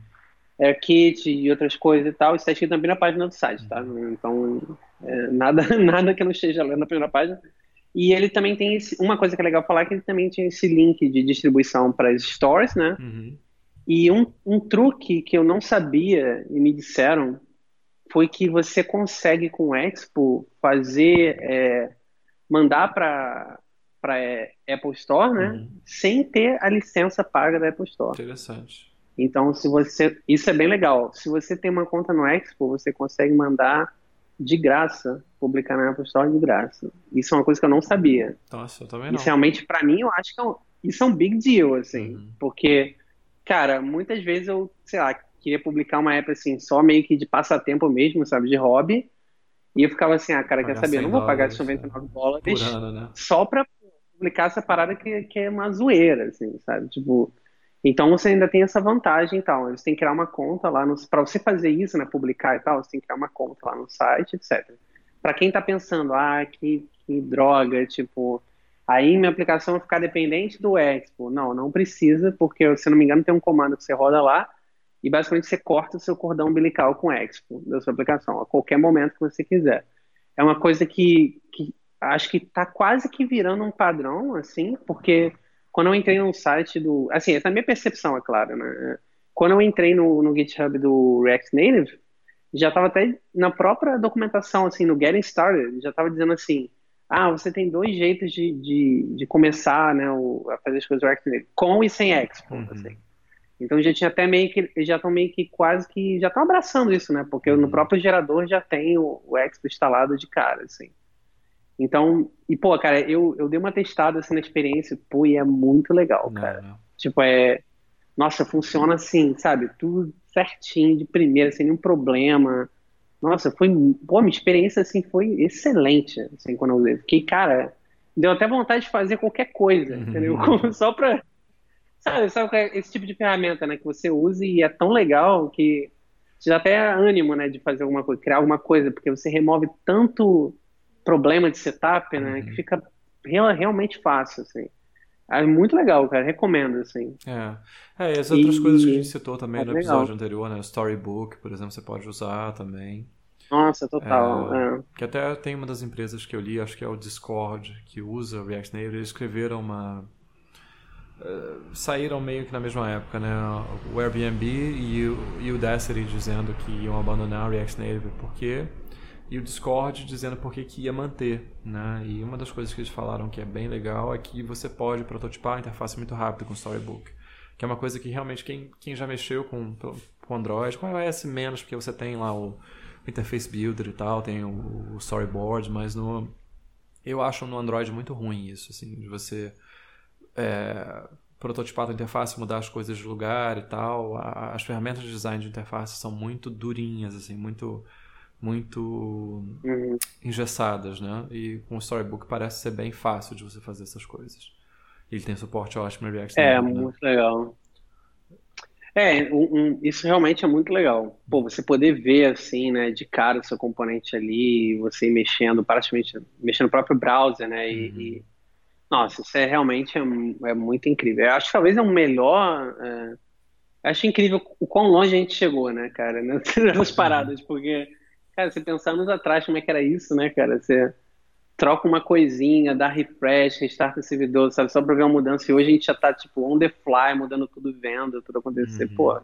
AirKit e outras coisas e tal. Isso está escrito também na página do site, tá? Uhum. Então, é, nada, nada que eu não esteja lendo na primeira página. E ele também tem esse, uma coisa que é legal falar que ele também tem esse link de distribuição para as stores, né? Uhum. E um, um truque que eu não sabia e me disseram foi que você consegue com o Expo fazer é, mandar para para é, Apple Store, né? Uhum. Sem ter a licença paga da Apple Store. Interessante. Então, se você, isso é bem legal. Se você tem uma conta no Expo, você consegue mandar de graça, publicar na Apple Store de graça. Isso é uma coisa que eu não sabia. Nossa, eu também não. Isso realmente, para mim, eu acho que é um, isso é um big deal, assim. Uhum. Porque, cara, muitas vezes eu, sei lá, queria publicar uma app assim, só meio que de passatempo mesmo, sabe, de hobby. E eu ficava assim, ah, cara, quer saber? Eu não vou pagar esses 99 dólares ano, né? só pra publicar essa parada que, que é uma zoeira, assim, sabe? Tipo, então você ainda tem essa vantagem e tal. Você tem que criar uma conta lá para você fazer isso, né? Publicar e tal, você tem que criar uma conta lá no site, etc. Para quem tá pensando, ah, que, que droga, tipo, aí minha aplicação vai ficar dependente do Expo. Não, não precisa, porque se não me engano tem um comando que você roda lá e basicamente você corta o seu cordão umbilical com o Expo da sua aplicação, a qualquer momento que você quiser. É uma coisa que, que acho que está quase que virando um padrão, assim, porque quando eu entrei no site do. Assim, essa é a minha percepção, é claro, né? Quando eu entrei no, no GitHub do React Native, já estava até na própria documentação, assim, no Getting Started, já estava dizendo assim: ah, você tem dois jeitos de, de, de começar né, o, a fazer as coisas React Native, com e sem Expo. Uhum. Assim. Então já tinha até meio que, já estão meio que quase que, já estão abraçando isso, né? Porque uhum. no próprio gerador já tem o, o Expo instalado de cara, assim. Então, e pô, cara, eu, eu dei uma testada assim na experiência, pô, e é muito legal, cara. Não. Tipo, é, nossa, funciona assim, sabe? Tudo certinho, de primeira, sem nenhum problema. Nossa, foi, pô, minha experiência assim foi excelente, assim, quando eu usei. Fiquei, cara, deu até vontade de fazer qualquer coisa, uhum. entendeu? Só pra, sabe, sabe, esse tipo de ferramenta, né, que você usa e é tão legal que te dá até ânimo, né, de fazer alguma coisa, criar alguma coisa, porque você remove tanto problema de setup, né, que uhum. fica real, realmente fácil, assim. É muito legal, cara. Recomendo, assim. É. É, e as outras e... coisas que a gente citou também é no episódio legal. anterior, né? O Storybook, por exemplo, você pode usar também. Nossa, total. É, é. Que até tem uma das empresas que eu li, acho que é o Discord, que usa o React Native, eles escreveram uma. Uh, saíram meio que na mesma época, né? O Airbnb e o, e o Udacity dizendo que iam abandonar o React Native porque e o Discord dizendo por que ia manter, né? E uma das coisas que eles falaram que é bem legal é que você pode prototipar a interface muito rápido com o Storybook, que é uma coisa que realmente quem, quem já mexeu com, com Android, com iOS menos, porque você tem lá o, o Interface Builder e tal, tem o, o Storyboard, mas no eu acho no Android muito ruim isso, assim, de você é, prototipar a interface, mudar as coisas de lugar e tal. as ferramentas de design de interface são muito durinhas, assim, muito muito uhum. engessadas, né? E com o Storybook parece ser bem fácil de você fazer essas coisas. Ele tem suporte ótimo no React. É, né? muito legal. É, um, um, isso realmente é muito legal. Pô, você poder ver assim, né, de cara o seu componente ali, você mexendo, praticamente mexendo no próprio browser, né? E, uhum. e nossa, isso é realmente é, é, muito incrível. Eu acho que talvez é um melhor. É, acho incrível o quão longe a gente chegou, né, cara, nessas paradas, porque Cara, você pensar anos atrás como é que era isso, né, cara? Você troca uma coisinha, dá refresh, restarta o servidor, sabe? Só pra ver uma mudança. E hoje a gente já tá, tipo, on the fly, mudando tudo, vendo tudo acontecer. Uhum. Pô,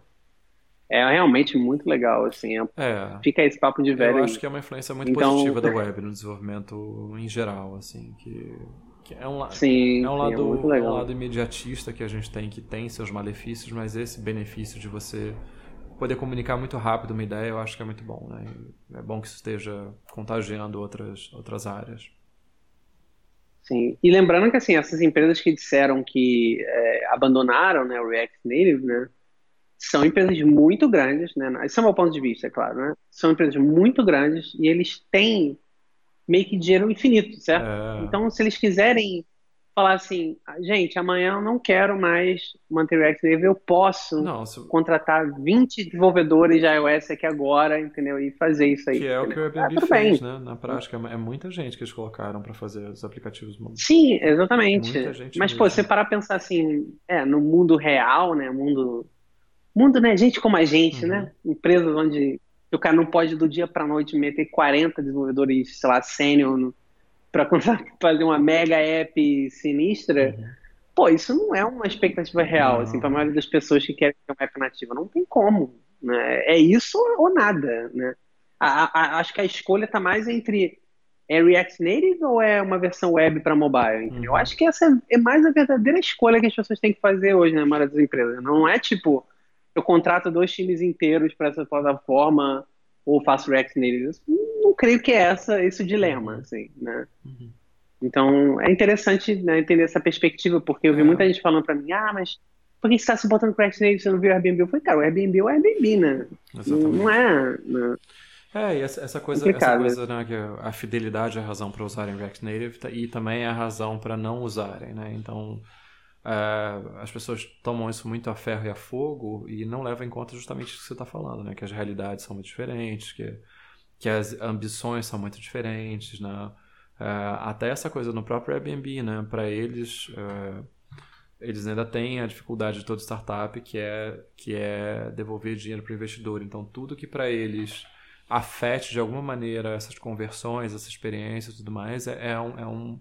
é realmente muito legal, assim. É, é, fica esse papo de velho. Eu acho que é uma influência muito então... positiva da web no desenvolvimento em geral, assim, que, que é um, sim, é um sim, lado, é um lado imediatista que a gente tem, que tem seus malefícios, mas esse benefício de você poder comunicar muito rápido uma ideia, eu acho que é muito bom, né? É bom que isso esteja contagiando outras, outras áreas. Sim, e lembrando que assim, essas empresas que disseram que é, abandonaram né, o React Native, né, são empresas muito grandes, né? Esse é o meu ponto de vista, é claro, né? São empresas muito grandes e eles têm meio que dinheiro infinito, certo? É... Então, se eles quiserem falar assim, gente, amanhã eu não quero mais manter o React Native, eu posso não, se... contratar 20 desenvolvedores de iOS aqui agora, entendeu? E fazer isso aí. Que é entendeu? o que o Airbnb ah, fez, bem. né? Na prática, é muita gente que eles colocaram para fazer os aplicativos móveis. Sim, exatamente. Mas, pô, você parar pensar assim, é, no mundo real, né? Mundo, mundo, né? Gente como a gente, né? uhum. né? Empresas onde o cara não pode do dia pra noite meter 40 desenvolvedores, sei lá, sênior para fazer uma mega app sinistra, uhum. pô, isso não é uma expectativa real, não. assim, para a maioria das pessoas que querem ter uma app nativa. Não tem como. Né? É isso ou nada, né? A, a, acho que a escolha está mais entre é React Native ou é uma versão web para mobile? Uhum. Eu acho que essa é mais a verdadeira escolha que as pessoas têm que fazer hoje na maioria das empresas. Não é tipo, eu contrato dois times inteiros para essa plataforma ou faço React Native. Não creio que é essa, esse o dilema, uhum. assim, né? Uhum. Então, é interessante né, entender essa perspectiva, porque eu vi é. muita gente falando para mim, ah, mas por que você está com React Native você não viu o Airbnb? Eu falei, cara, o Airbnb é o Airbnb, né? Exatamente. Não, é... Né? É, e essa, essa coisa, essa coisa né, que a fidelidade é a razão para usarem React Native e também é a razão para não usarem, né? Então, Uh, as pessoas tomam isso muito a ferro e a fogo e não levam em conta justamente o que você está falando, né? Que as realidades são muito diferentes, que, que as ambições são muito diferentes, né? Uh, até essa coisa no próprio Airbnb, né? Para eles, uh, eles ainda têm a dificuldade de toda startup, que é, que é devolver dinheiro para o investidor. Então, tudo que para eles afete de alguma maneira essas conversões, essa experiência e tudo mais, é, é, um, é um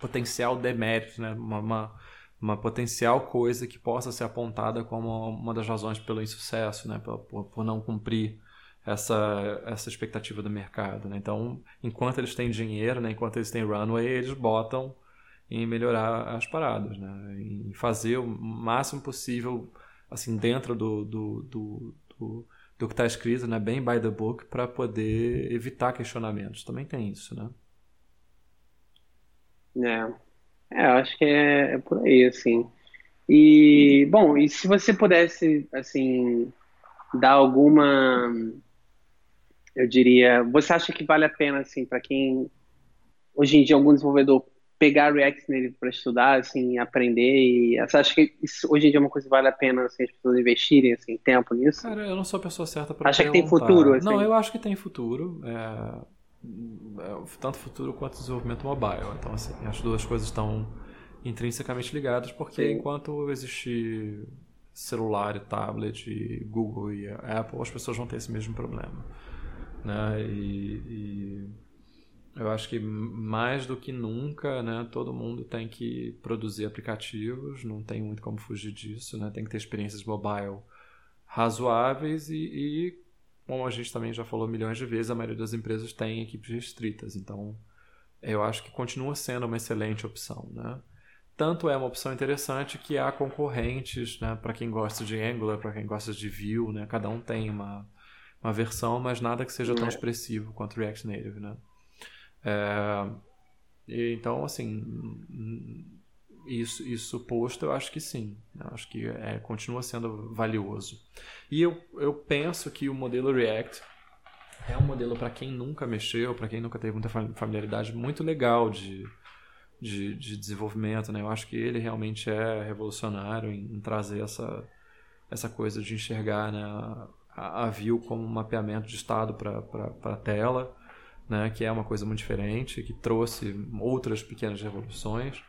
potencial demérito, né? uma, uma uma potencial coisa que possa ser apontada como uma das razões pelo insucesso, né? por, por, não cumprir essa, essa expectativa do mercado. Né? Então, enquanto eles têm dinheiro, né, enquanto eles têm runway, eles botam em melhorar as paradas, né? em fazer o máximo possível assim dentro do, do, do, do, do que está escrito, né? bem by the book, para poder evitar questionamentos. Também tem isso, né? É, é acho que é, é por aí, assim. E, bom, e se você pudesse, assim, dar alguma, eu diria, você acha que vale a pena, assim, para quem, hoje em dia, algum desenvolvedor pegar React nele para estudar, assim, aprender e você acha que isso, hoje em dia é uma coisa que vale a pena assim, as pessoas investirem assim, tempo nisso? Cara, eu não sou a pessoa certa para Acha que tem futuro? Assim? Não, eu acho que tem futuro. É... tanto futuro quanto desenvolvimento mobile. Então, assim, as duas coisas estão intrinsecamente ligadas porque Sim. enquanto existir celular e tablet e Google e Apple, as pessoas vão ter esse mesmo problema. Né? e... e eu acho que mais do que nunca, né, todo mundo tem que produzir aplicativos, não tem muito como fugir disso, né? Tem que ter experiências mobile razoáveis e, e, como a gente também já falou milhões de vezes, a maioria das empresas tem equipes restritas. Então, eu acho que continua sendo uma excelente opção, né? Tanto é uma opção interessante que há concorrentes, né, para quem gosta de Angular, para quem gosta de Vue, né? Cada um tem uma, uma versão, mas nada que seja tão é. expressivo quanto React Native, né? É, então, assim, isso, isso posto, eu acho que sim. Eu acho que é, continua sendo valioso. E eu, eu penso que o modelo React é um modelo para quem nunca mexeu, para quem nunca teve muita familiaridade, muito legal de, de, de, desenvolvimento. Né? Eu acho que ele realmente é revolucionário em, em trazer essa, essa coisa de enxergar né, a, a view como um mapeamento de estado para a tela né, que é uma coisa muito diferente, que trouxe outras pequenas revoluções.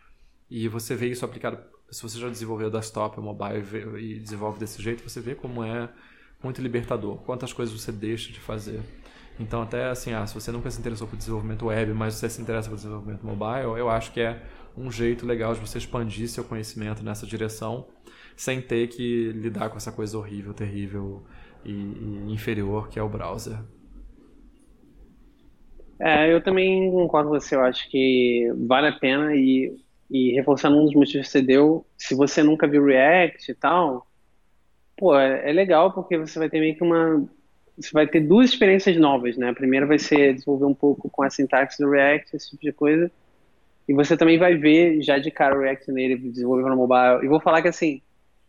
E você vê isso aplicado, se você já desenvolveu desktop mobile e desenvolve desse jeito, você vê como é muito libertador, quantas coisas você deixa de fazer. Então, até assim, ah, se você nunca se interessou por desenvolvimento web, mas você se interessa por desenvolvimento mobile, eu acho que é um jeito legal de você expandir seu conhecimento nessa direção, sem ter que lidar com essa coisa horrível, terrível e, e inferior que é o browser. É, eu também concordo com você. Eu acho que vale a pena e, e reforçando um dos motivos que você deu, se você nunca viu React e tal, pô, é, é legal porque você vai ter meio que uma você vai ter duas experiências novas, né? A primeira vai ser desenvolver um pouco com a sintaxe do React, esse tipo de coisa. E você também vai ver já de cara o React Native desenvolver no mobile. E vou falar que assim,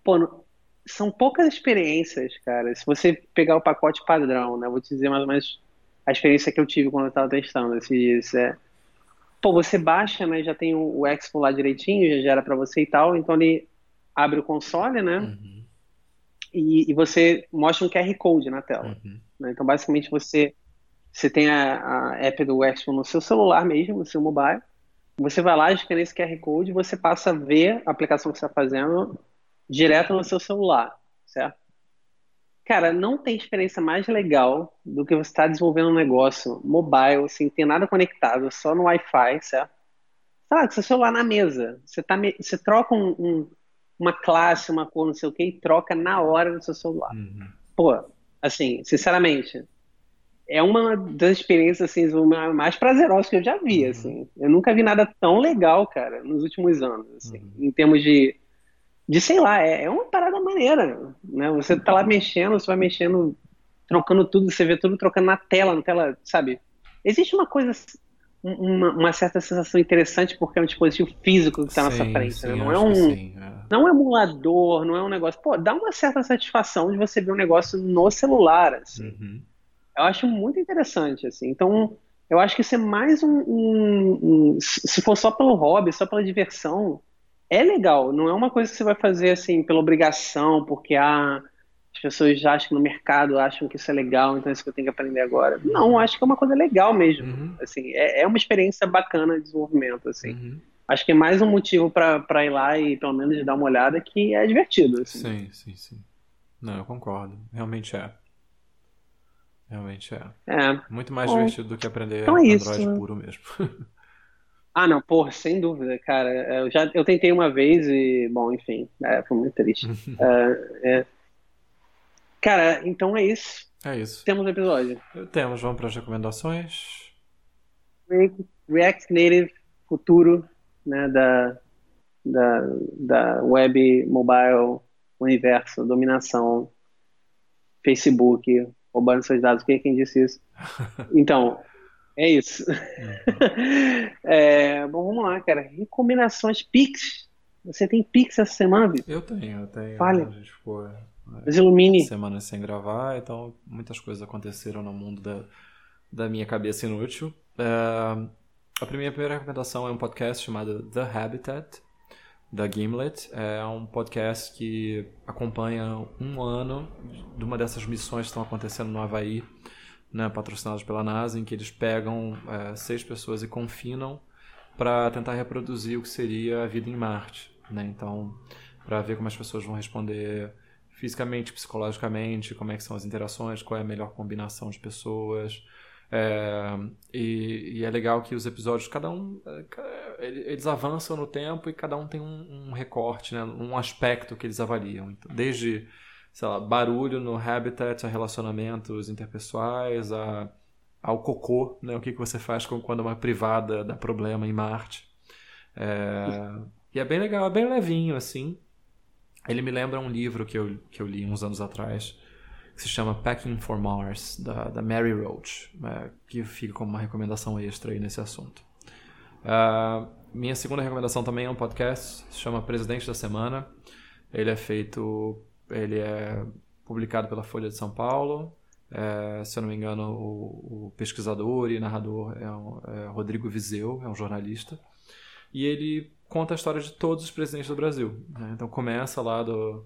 pô, são poucas experiências, cara. Se você pegar o pacote padrão, né? Vou te dizer mais ou menos a experiência que eu tive quando eu estava testando esses dias. É, pô, você baixa, né, já tem o, o Expo lá direitinho, já gera para você e tal, então ele abre o console, né, uhum. e, e, você mostra um QR Code na tela. Uhum. Né, então, basicamente, você, você tem a, a app do Expo no seu celular mesmo, no seu mobile, você vai lá, escaneia esse QR Code e você passa a ver a aplicação que você está fazendo direto no seu celular, certo? Cara, não tem experiência mais legal do que você estar tá desenvolvendo um negócio mobile, sem ter nada conectado, só no Wi-Fi, certo? Tá, com seu celular na mesa. Você, tá, você troca um, um, uma classe, uma cor, não sei o que, e troca na hora no seu celular. Uhum. Pô, assim, sinceramente, é uma das experiências assim, mais prazerosas que eu já vi. Uhum. Assim. Eu nunca vi nada tão legal, cara, nos últimos anos, assim, uhum. em termos de de sei lá, é, é uma parada maneira, né? Você tá lá mexendo, você vai mexendo, trocando tudo, você vê tudo trocando na tela, na tela, sabe? Existe uma coisa, uma, uma certa sensação interessante porque é um dispositivo físico que está na sua frente, sim, né? não é um, sim, é. não é um emulador, não é um negócio, pô, dá uma certa satisfação de você ver um negócio no celular, assim. Uhum. Eu acho muito interessante, assim. Então, eu acho que isso é mais um, um, um se for só pelo hobby, só pela diversão, é legal, não é uma coisa que você vai fazer assim pela obrigação, porque ah, as pessoas já acham que no mercado acham que isso é legal, então é isso que eu tenho que aprender agora. Não, acho que é uma coisa legal mesmo. Uhum. Assim, é, é, uma experiência bacana de desenvolvimento, assim. Uhum. Acho que é mais um motivo para ir lá e pelo menos dar uma olhada que é divertido. Assim. Sim, sim, sim. Não, eu concordo. Realmente é. Realmente é. É. Muito mais Bom, divertido do que aprender então é Android isso. puro mesmo. Ah, não, porra, sem dúvida, cara. É, eu já eu tentei uma vez e, bom, enfim, é, foi muito triste. é, é. Cara, então é isso. É isso. Temos um episódio. Temos, vamos para as recomendações. React Native futuro né, da, da, da web, mobile, universo, dominação, Facebook, roubando seus dados. Quem, quem disse isso? Então, é isso. Uhum. é, bom, vamos lá, cara. Recomendações Pix. Você tem Pix essa semana, Vitor? Eu tenho, eu tenho. Fale. A gente ficou Mas ilumine. semana sem gravar, então muitas coisas aconteceram no mundo da, da minha cabeça inútil. É, a minha primeira recomendação é um podcast chamado The Habitat, da Gimlet. É um podcast que acompanha um ano de uma dessas missões que estão acontecendo no Havaí, né, patrocinadas pela NASA, em que eles pegam é, seis pessoas e confinam para tentar reproduzir o que seria a vida em Marte. Né? Então, para ver como as pessoas vão responder fisicamente, psicologicamente, como é que são as interações, qual é a melhor combinação de pessoas, é, e, e, é legal que os episódios, cada um, é, eles avançam no tempo e cada um tem um, um recorte, né, um aspecto que eles avaliam. Então, desde, sei lá, barulho no habitat, a relacionamentos interpessoais, a, ao cocô, né, o que, que você faz quando uma privada dá problema em Marte. É, e é bem legal, é bem levinho, assim. Ele me lembra um livro que eu, que eu li uns anos atrás, que se chama Packing for Mars, da, da Mary Roach, é, que fica como uma recomendação extra aí nesse assunto. Uh, minha segunda recomendação também é um podcast, se chama Presidente da Semana. Ele é feito, ele é publicado pela Folha de São Paulo. É, se eu não me engano, o, o pesquisador e narrador é, um, é Rodrigo Vizeu, é um jornalista. E ele conta a história de todos os presidentes do Brasil. Né? Então começa lá do,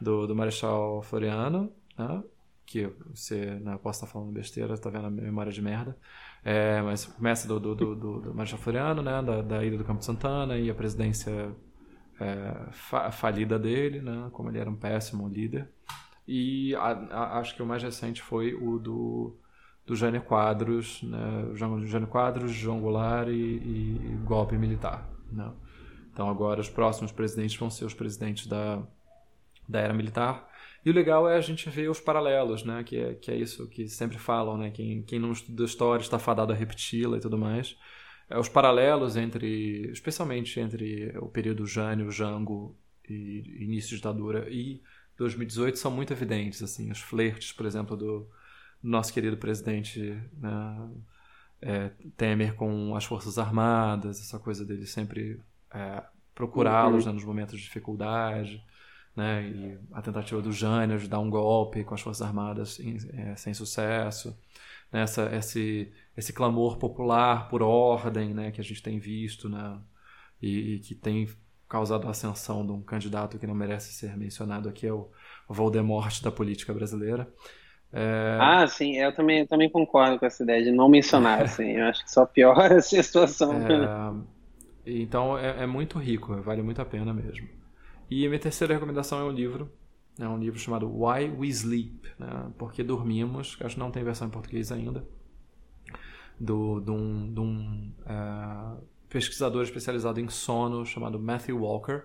do, do Marechal Floriano, né? que você né, posso estar falando besteira, tá vendo a memória de merda. É, mas começa do, do, do, do Marechal Floriano, né, da, da ida do Campo Santana e a presidência é, fa falida dele, né, como ele era um péssimo líder. E a, a, acho que o mais recente foi o do, do Jânio Quadros, né, Jânio Quadros, João Goulart e, e, golpe militar. Né. Então agora os próximos presidentes vão ser os presidentes da, da era militar e o legal é a gente ver os paralelos, né? Que é, que é isso que sempre falam, né? Quem, quem não estuda história está fadado a repeti-la e tudo mais. É, os paralelos entre, especialmente entre o período Jânio, Jango e início de ditadura e 2018 são muito evidentes, assim. Os flertes, por exemplo, do nosso querido presidente né? é, Temer com as Forças Armadas, essa coisa dele sempre é, procurá-los uhum. né, nos momentos de dificuldade né? E a tentativa do Jânio de dar um golpe com as Forças Armadas em, é, sem sucesso. Né? Essa, esse, esse clamor popular por ordem né? que a gente tem visto né? e, e que tem causado a ascensão de um candidato que não merece ser mencionado aqui, é o Voldemort da política brasileira. É... Ah, sim, eu também, eu também concordo com essa ideia de não mencionar, assim, eu acho que só piora essa situação. É... Então é, é muito rico, vale muito a pena mesmo. E a minha terceira recomendação é um livro. É um livro chamado Why We Sleep, né? Porque Dormimos, acho que não tem versão em português ainda, do, de um, de um uh, pesquisador especializado em sono chamado Matthew Walker.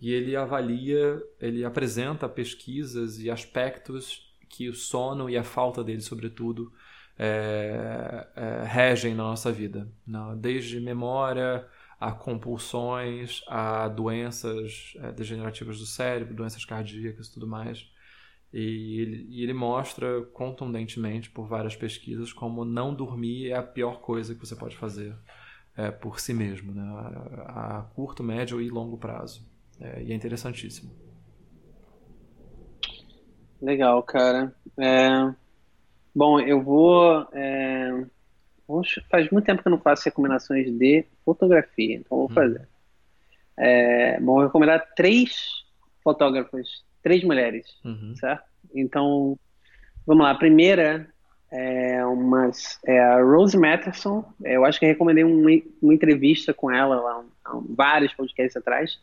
E ele avalia, ele apresenta pesquisas e aspectos que o sono e a falta dele, sobretudo, é, é, regem na nossa vida. Né? Desde memória, a compulsões, a doenças é, degenerativas do cérebro, doenças cardíacas e tudo mais. E ele, e ele, mostra contundentemente, por várias pesquisas, como não dormir é a pior coisa que você pode fazer é, por si mesmo, né? a, a, curto, médio e longo prazo. É, e é interessantíssimo. Legal, cara. É, bom, eu vou é, Faz muito tempo que eu não faço recomendações de fotografia, então vou hum. fazer. É, bom, vou recomendar três fotógrafas, três mulheres, uhum. certo? Então, vamos lá. A primeira é, umas, é a Rose Matterson. Eu acho que recomendei uma, uma entrevista com ela lá, há vários podcasts atrás.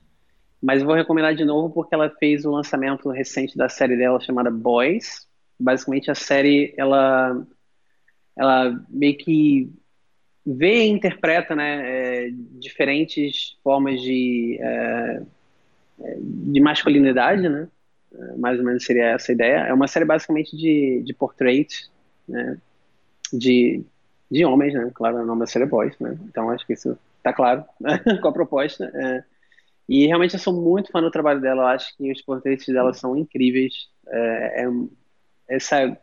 Mas eu vou recomendar de novo porque ela fez o lançamento recente da série dela chamada Boys. Basicamente, a série ela ela meio que vê e interpreta né, é, diferentes formas de, é, é de masculinidade, né? É, mais ou menos seria essa a ideia. É uma série basicamente de, de portraits, né? De, de homens, né? Claro, o nome da série é Boys, né? Então acho que isso tá claro com a proposta. É. E realmente eu sou muito fã do trabalho dela. Eu acho que os portraits dela são incríveis. É, é, essa,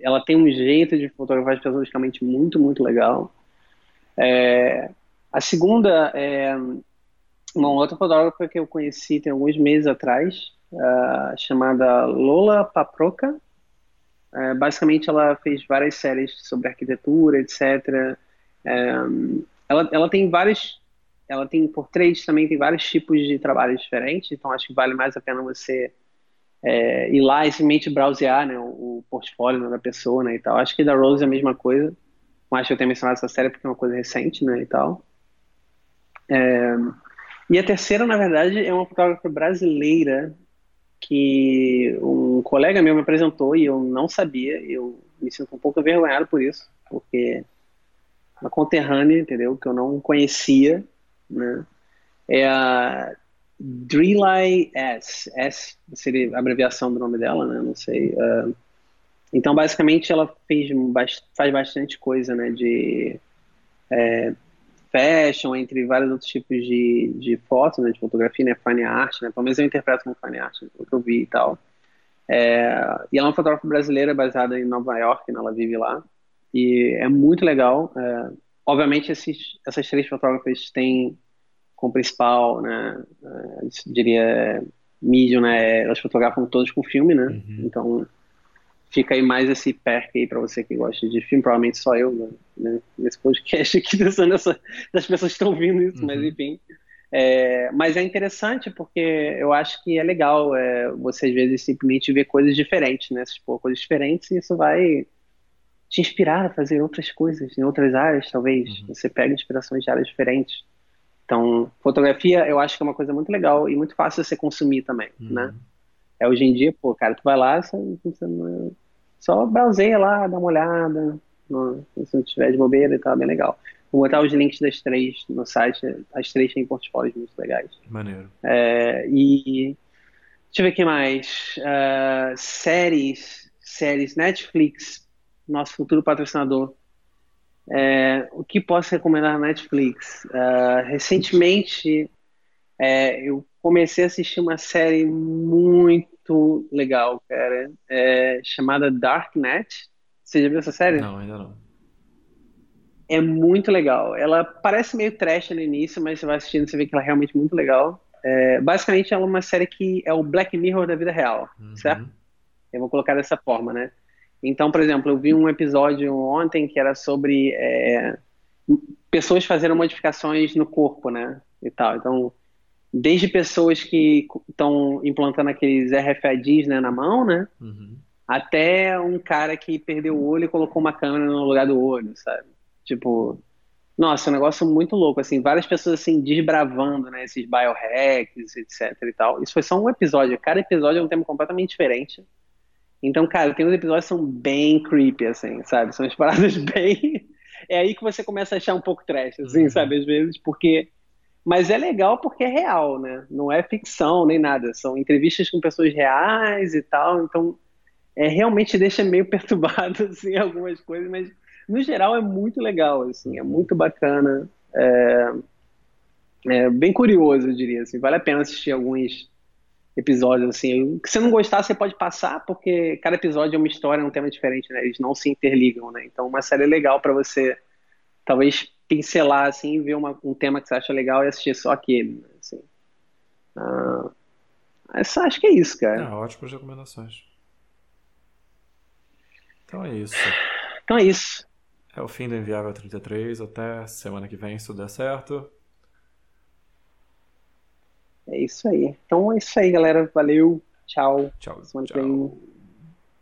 ela tem um jeito de fotografar especificamente muito, muito legal. É, a segunda é uma outra fotógrafa que eu conheci tem alguns meses atrás, uh, chamada Lola Paproca. Uh, basicamente, ela fez várias séries sobre arquitetura, etc. Um, ela, ela tem vários, ela tem portreitos também, tem vários tipos de trabalhos diferentes, então acho que vale mais a pena você é, ir lá e simplesmente browsear né, o, o portfólio né, da pessoa né, e tal. Acho que da Rose é a mesma coisa, mas eu tenho mencionado essa série porque é uma coisa recente né, e tal. É, e a terceira, na verdade, é uma fotógrafa brasileira que um colega meu me apresentou e eu não sabia. Eu me sinto um pouco envergonhado por isso, porque uma conterrânea, entendeu? Que eu não conhecia, né? É a Drelai S. S seria a abreviação do nome dela, né? Não sei. Uh, então, basicamente, ela fez, faz bastante coisa, né? De é, fashion, entre vários outros tipos de, de fotos, né, de fotografia, né, fine art, né, pelo menos eu interpreto como fine art, o que eu vi e tal. É, e ela é uma fotógrafa brasileira baseada em Nova York, né, ela vive lá, e é muito legal. É, obviamente, esses, essas três fotógrafas têm como principal, né, é, diria, medium, né, elas fotografam todos com filme, né, uhum. então fica aí mais esse perk aí para você que gosta de filme, provavelmente só eu, né, né nesse podcast aqui, pensando nessa, das pessoas que estão ouvindo isso, uhum. mas enfim. É, mas é interessante porque eu acho que é legal é, você às vezes simplesmente ver coisas diferentes, né? Expor coisas diferentes e isso vai te inspirar a fazer outras coisas em outras áreas, talvez. Uhum. Você pega inspirações de áreas diferentes. Então, fotografia eu acho que é uma coisa muito legal e muito fácil de você consumir também, uhum. né? É hoje em dia, pô, cara, tu vai lá, você, você não, só browseia lá, dá uma olhada, no, se não tiver de bobeira e tal, bem legal. Vou botar os links das três no site, as três têm portfólios muito legais. Maneiro. É, e deixa eu ver o que mais. Uh, séries, séries, Netflix, nosso futuro patrocinador. É, o que posso recomendar na Netflix? Uh, recentemente, é, eu comecei a assistir uma série muito legal, cara. É chamada Darknet. Você já viu essa série? Não, ainda não. É muito legal. Ela parece meio trash no início, mas você vai assistindo você vê que ela é realmente muito legal. É, basicamente, ela é uma série que é o Black Mirror da vida real, uhum. certo? Eu vou colocar dessa forma, né? Então, por exemplo, eu vi um episódio ontem que era sobre é, pessoas fazendo modificações no corpo, né? E tal. Então, desde pessoas que estão implantando aqueles RFIDs né, na mão, né? Uhum. Até um cara que perdeu o olho e colocou uma câmera no lugar do olho, sabe? Tipo, nossa, é um negócio muito louco, assim, várias pessoas assim desbravando, né, esses biohacks, etc e tal. Isso foi só um episódio, cada episódio é um tema completamente diferente. Então, cara, tem uns episódios que são bem creepy, assim, sabe? São as paradas bem... É aí que você começa a achar um pouco trash, assim, uhum. sabe? Às vezes, porque mas é legal porque é real, né? Não é ficção nem nada. São entrevistas com pessoas reais e tal. Então, é, realmente deixa meio perturbado, assim, algumas coisas. Mas, no geral, é muito legal, assim. É muito bacana. É, é bem curioso, eu diria. Assim. Vale a pena assistir alguns episódios, assim. Se você não gostar, você pode passar, porque cada episódio é uma história, é um tema diferente, né? Eles não se interligam, né? Então, uma série legal para você, talvez pincelar assim, ver uma, um tema que você acha legal e assistir só aquele. Né, assim. Ah, essa, acho que é isso, cara. É, ótimas recomendações. Então é isso. Então é isso. É o fim do Enviável 33. Até semana que vem, se tudo der certo. É isso aí. Então é isso aí, galera. Valeu. Tchau. Tchau. Semana tchau.